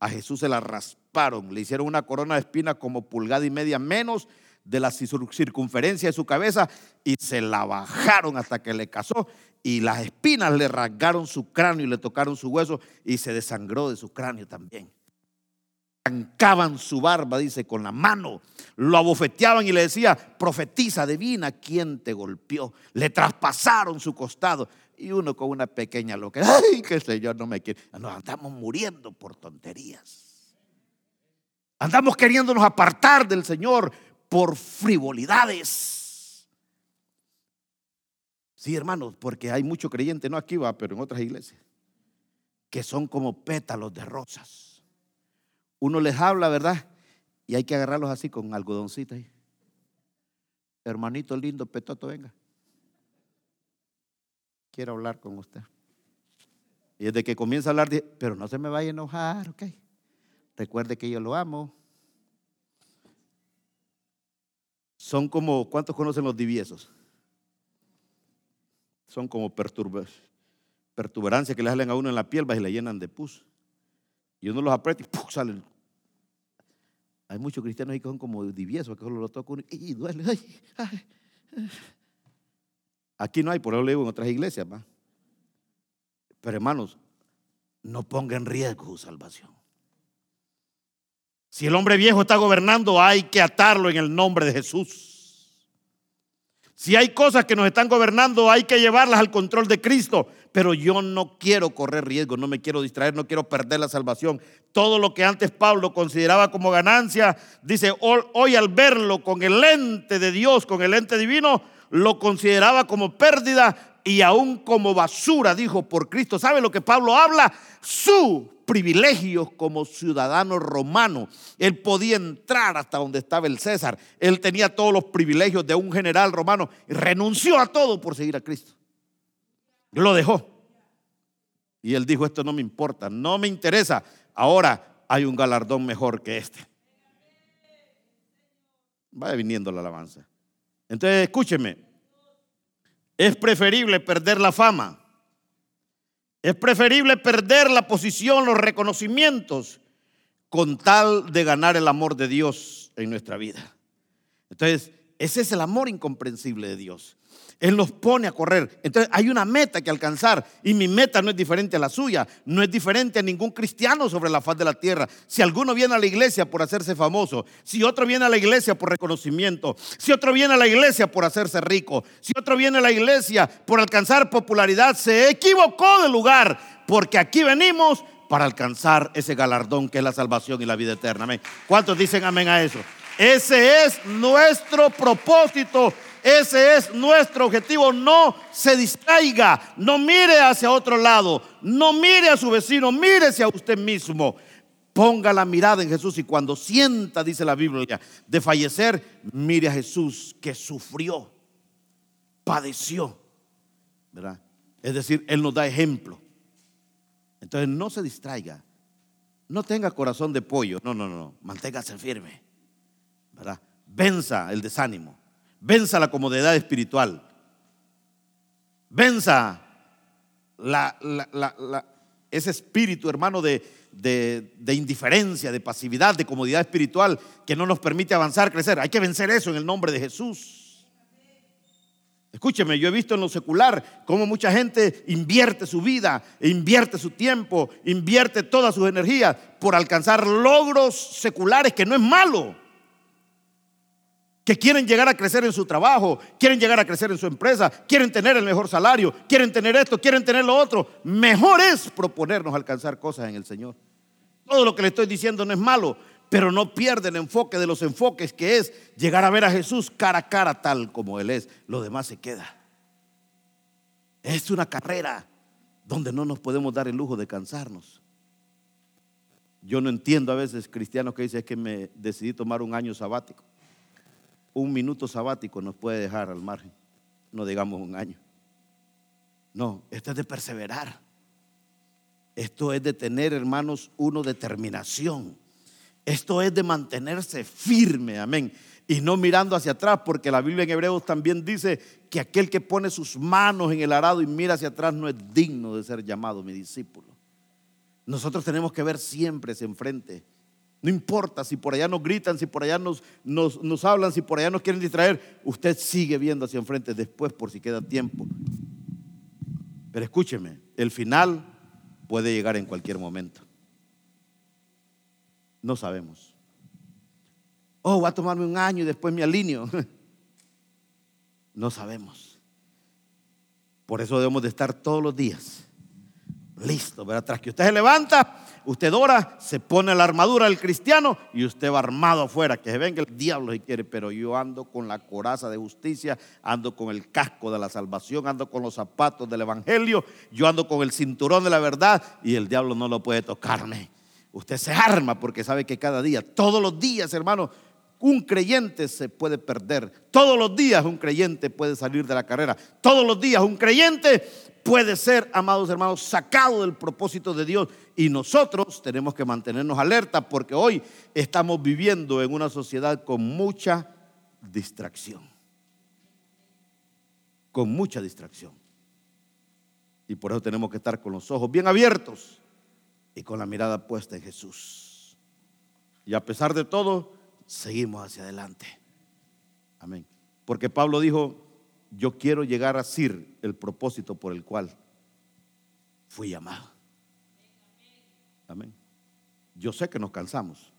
A Jesús se la rasparon, le hicieron una corona de espinas como pulgada y media menos de la circunferencia de su cabeza y se la bajaron hasta que le casó y las espinas le rasgaron su cráneo y le tocaron su hueso y se desangró de su cráneo también arrancaban su barba, dice, con la mano, lo abofeteaban y le decía, profetiza, divina, ¿quién te golpeó? Le traspasaron su costado y uno con una pequeña loca, ay, que Señor no me quiere. Nos andamos muriendo por tonterías. Andamos queriéndonos apartar del Señor por frivolidades. Sí, hermanos, porque hay mucho creyente, no aquí va, pero en otras iglesias, que son como pétalos de rosas uno les habla, ¿verdad? Y hay que agarrarlos así con algodoncita ahí. Hermanito lindo, petoto, venga. Quiero hablar con usted. Y desde que comienza a hablar, pero no se me vaya a enojar, ok. Recuerde que yo lo amo. Son como, ¿cuántos conocen los diviesos? Son como perturberancias que le salen a uno en la piel, y le llenan de pus. Y uno los aprieta y salen. Hay muchos cristianos ahí que son como diviesos, que solo lo tocan y duele. Aquí no hay, por eso lo digo en otras iglesias. ¿va? Pero hermanos, no ponga en riesgo su salvación. Si el hombre viejo está gobernando, hay que atarlo en el nombre de Jesús. Si hay cosas que nos están gobernando, hay que llevarlas al control de Cristo. Pero yo no quiero correr riesgo, no me quiero distraer, no quiero perder la salvación. Todo lo que antes Pablo consideraba como ganancia, dice, hoy al verlo con el ente de Dios, con el ente divino, lo consideraba como pérdida y aún como basura, dijo por Cristo. ¿Sabe lo que Pablo habla? Su privilegios como ciudadano romano. Él podía entrar hasta donde estaba el César. Él tenía todos los privilegios de un general romano y renunció a todo por seguir a Cristo. Lo dejó. Y él dijo, esto no me importa, no me interesa. Ahora hay un galardón mejor que este. Va viniendo la alabanza. Entonces, escúcheme. Es preferible perder la fama es preferible perder la posición, los reconocimientos, con tal de ganar el amor de Dios en nuestra vida. Entonces, ese es el amor incomprensible de Dios. Él nos pone a correr. Entonces hay una meta que alcanzar y mi meta no es diferente a la suya, no es diferente a ningún cristiano sobre la faz de la tierra. Si alguno viene a la iglesia por hacerse famoso, si otro viene a la iglesia por reconocimiento, si otro viene a la iglesia por hacerse rico, si otro viene a la iglesia por alcanzar popularidad, se equivocó de lugar, porque aquí venimos para alcanzar ese galardón que es la salvación y la vida eterna. Amén. ¿Cuántos dicen amén a eso? Ese es nuestro propósito ese es nuestro objetivo. No se distraiga, no mire hacia otro lado, no mire a su vecino, mírese a usted mismo. Ponga la mirada en Jesús y cuando sienta, dice la Biblia, de fallecer, mire a Jesús que sufrió, padeció. ¿Verdad? Es decir, Él nos da ejemplo. Entonces no se distraiga. No tenga corazón de pollo. No, no, no. Manténgase firme. ¿Verdad? Venza el desánimo. Venza la comodidad espiritual. Venza ese espíritu, hermano, de, de, indiferencia, de pasividad, de comodidad espiritual que no nos permite avanzar, crecer. Hay que vencer eso en el nombre de Jesús. Escúcheme, yo he visto en lo secular cómo mucha gente invierte su vida, invierte su tiempo, invierte toda su energía por alcanzar logros seculares, que no es malo. Que quieren llegar a crecer en su trabajo, quieren llegar a crecer en su empresa, quieren tener el mejor salario, quieren tener esto, quieren tener lo otro. Mejor es proponernos alcanzar cosas en el Señor. Todo lo que le estoy diciendo no es malo, pero no pierde el enfoque de los enfoques que es llegar a ver a Jesús cara a cara tal como Él es. Lo demás se queda. Es una carrera donde no nos podemos dar el lujo de cansarnos. Yo no entiendo a veces cristianos que dicen que me decidí tomar un año sabático. Un minuto sabático nos puede dejar al margen, no digamos un año. No, esto es de perseverar. Esto es de tener, hermanos, uno determinación esto es de mantenerse firme, amén. Y no mirando hacia atrás, porque la Biblia en Hebreos también dice que aquel que pone sus manos en el arado y mira hacia atrás no es digno de ser llamado mi discípulo. Nosotros tenemos que ver siempre hacia enfrente. No importa si por allá nos gritan, si por allá nos, nos, hablan, si por allá nos quieren distraer, usted sigue viendo hacia enfrente después por si queda tiempo. Pero escúcheme, el final puede llegar en cualquier momento. No sabemos. Oh, va a tomarme un año y después me alineo. No sabemos. Por eso debemos de estar todos los días listo, ¿verdad? Tras que usted se levanta, usted ora, se pone la armadura del cristiano y usted va armado afuera, que se venga el diablo si quiere, pero yo ando con la coraza de justicia, ando con el casco de la salvación, ando con los zapatos del evangelio, yo ando con el cinturón de la verdad y el diablo no lo puede tocarme. Usted se arma porque sabe que cada día, todos los días, hermano, un creyente se puede perder. Todos los días un creyente puede salir de la carrera. Todos los días un creyente puede ser, amados hermanos, sacado del propósito de Dios. Y nosotros tenemos que mantenernos alerta porque hoy estamos viviendo en una sociedad con mucha distracción. Con mucha distracción. Y por eso tenemos que estar con los ojos bien abiertos y con la mirada puesta en Jesús. Y a pesar de todo, seguimos hacia adelante. Amén. Porque Pablo dijo, yo quiero llegar a ser el propósito por el cual fui llamado. Amén. Yo sé que nos cansamos.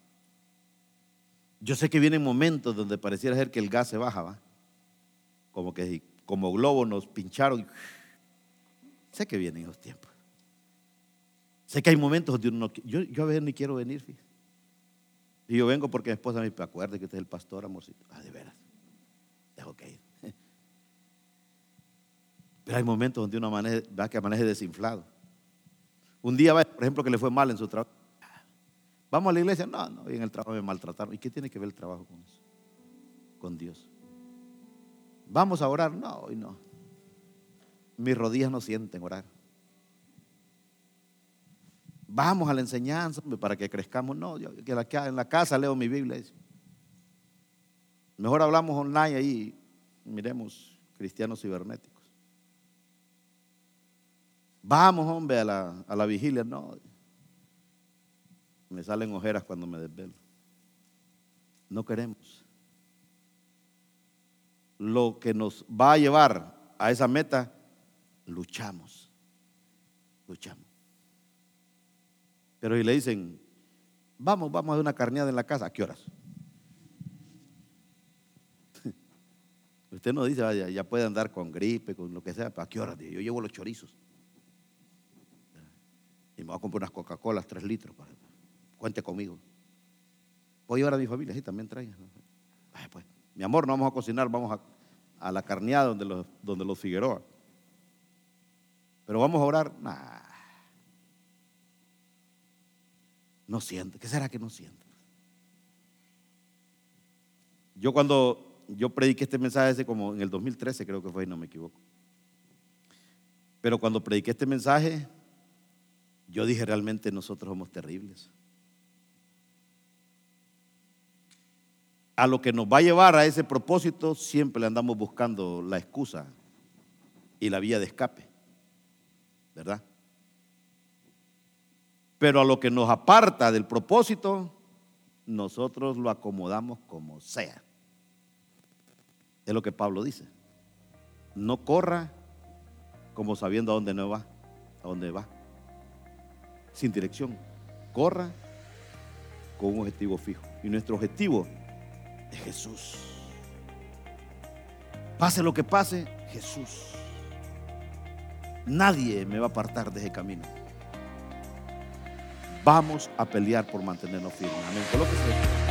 Yo sé que vienen momentos donde pareciera ser que el gas se baja, Como que como globo nos pincharon. Sé que vienen esos tiempos. Sé que hay momentos donde uno no, yo, yo a veces ni quiero venir, Y yo vengo porque mi esposa me acuerda que usted es el pastor, amorcito. Ah, de veras. Dejo que. Pero hay momentos donde uno amanece, va que amanece desinflado. Un día, por ejemplo, que le fue mal en su trabajo. Vamos a la iglesia. No, no, en el trabajo me maltrataron. ¿Y qué tiene que ver el trabajo con eso? Con Dios. Vamos a orar. No, hoy no. Mis rodillas no sienten orar. Vamos a la enseñanza para que crezcamos. No, yo en la casa leo mi Biblia. Mejor hablamos online ahí, miremos cristianos cibernéticos. Vamos, hombre, a la, a la vigilia. No, me salen ojeras cuando me desvelo. No queremos. Lo que nos va a llevar a esa meta, luchamos. Luchamos. Pero si le dicen, vamos, vamos a hacer una carneada en la casa, ¿a qué horas? Usted no dice, ya, puede andar con gripe, con lo que sea, ¿a qué horas? Yo llevo los chorizos. Y me voy a comprar unas Coca-Colas, tres litros. cuente conmigo. Voy a llevar a mi familia, sí, también traigan. Pues, mi amor, no vamos a cocinar, vamos a, la carneada donde los, donde los Figueroa. Pero vamos a orar, nah. No siente. ¿Qué será que no siente? Yo cuando yo prediqué este mensaje ese como en el 2013 creo que fue, no me equivoco. Pero cuando prediqué este mensaje, yo dije realmente nosotros somos terribles. A lo que nos va a llevar a ese propósito siempre le andamos buscando la excusa y la vía de escape. ¿Verdad? Pero a lo que nos aparta del propósito, nosotros lo acomodamos como sea. Es lo que Pablo dice. no corra como sabiendo a dónde no va, a dónde va, sin dirección. Corra con un objetivo fijo. Y nuestro objetivo es Jesús. Pase lo que pase, Jesús. Nadie me va a apartar de ese camino. Vamos a pelear por mantenernos firmes. Amén.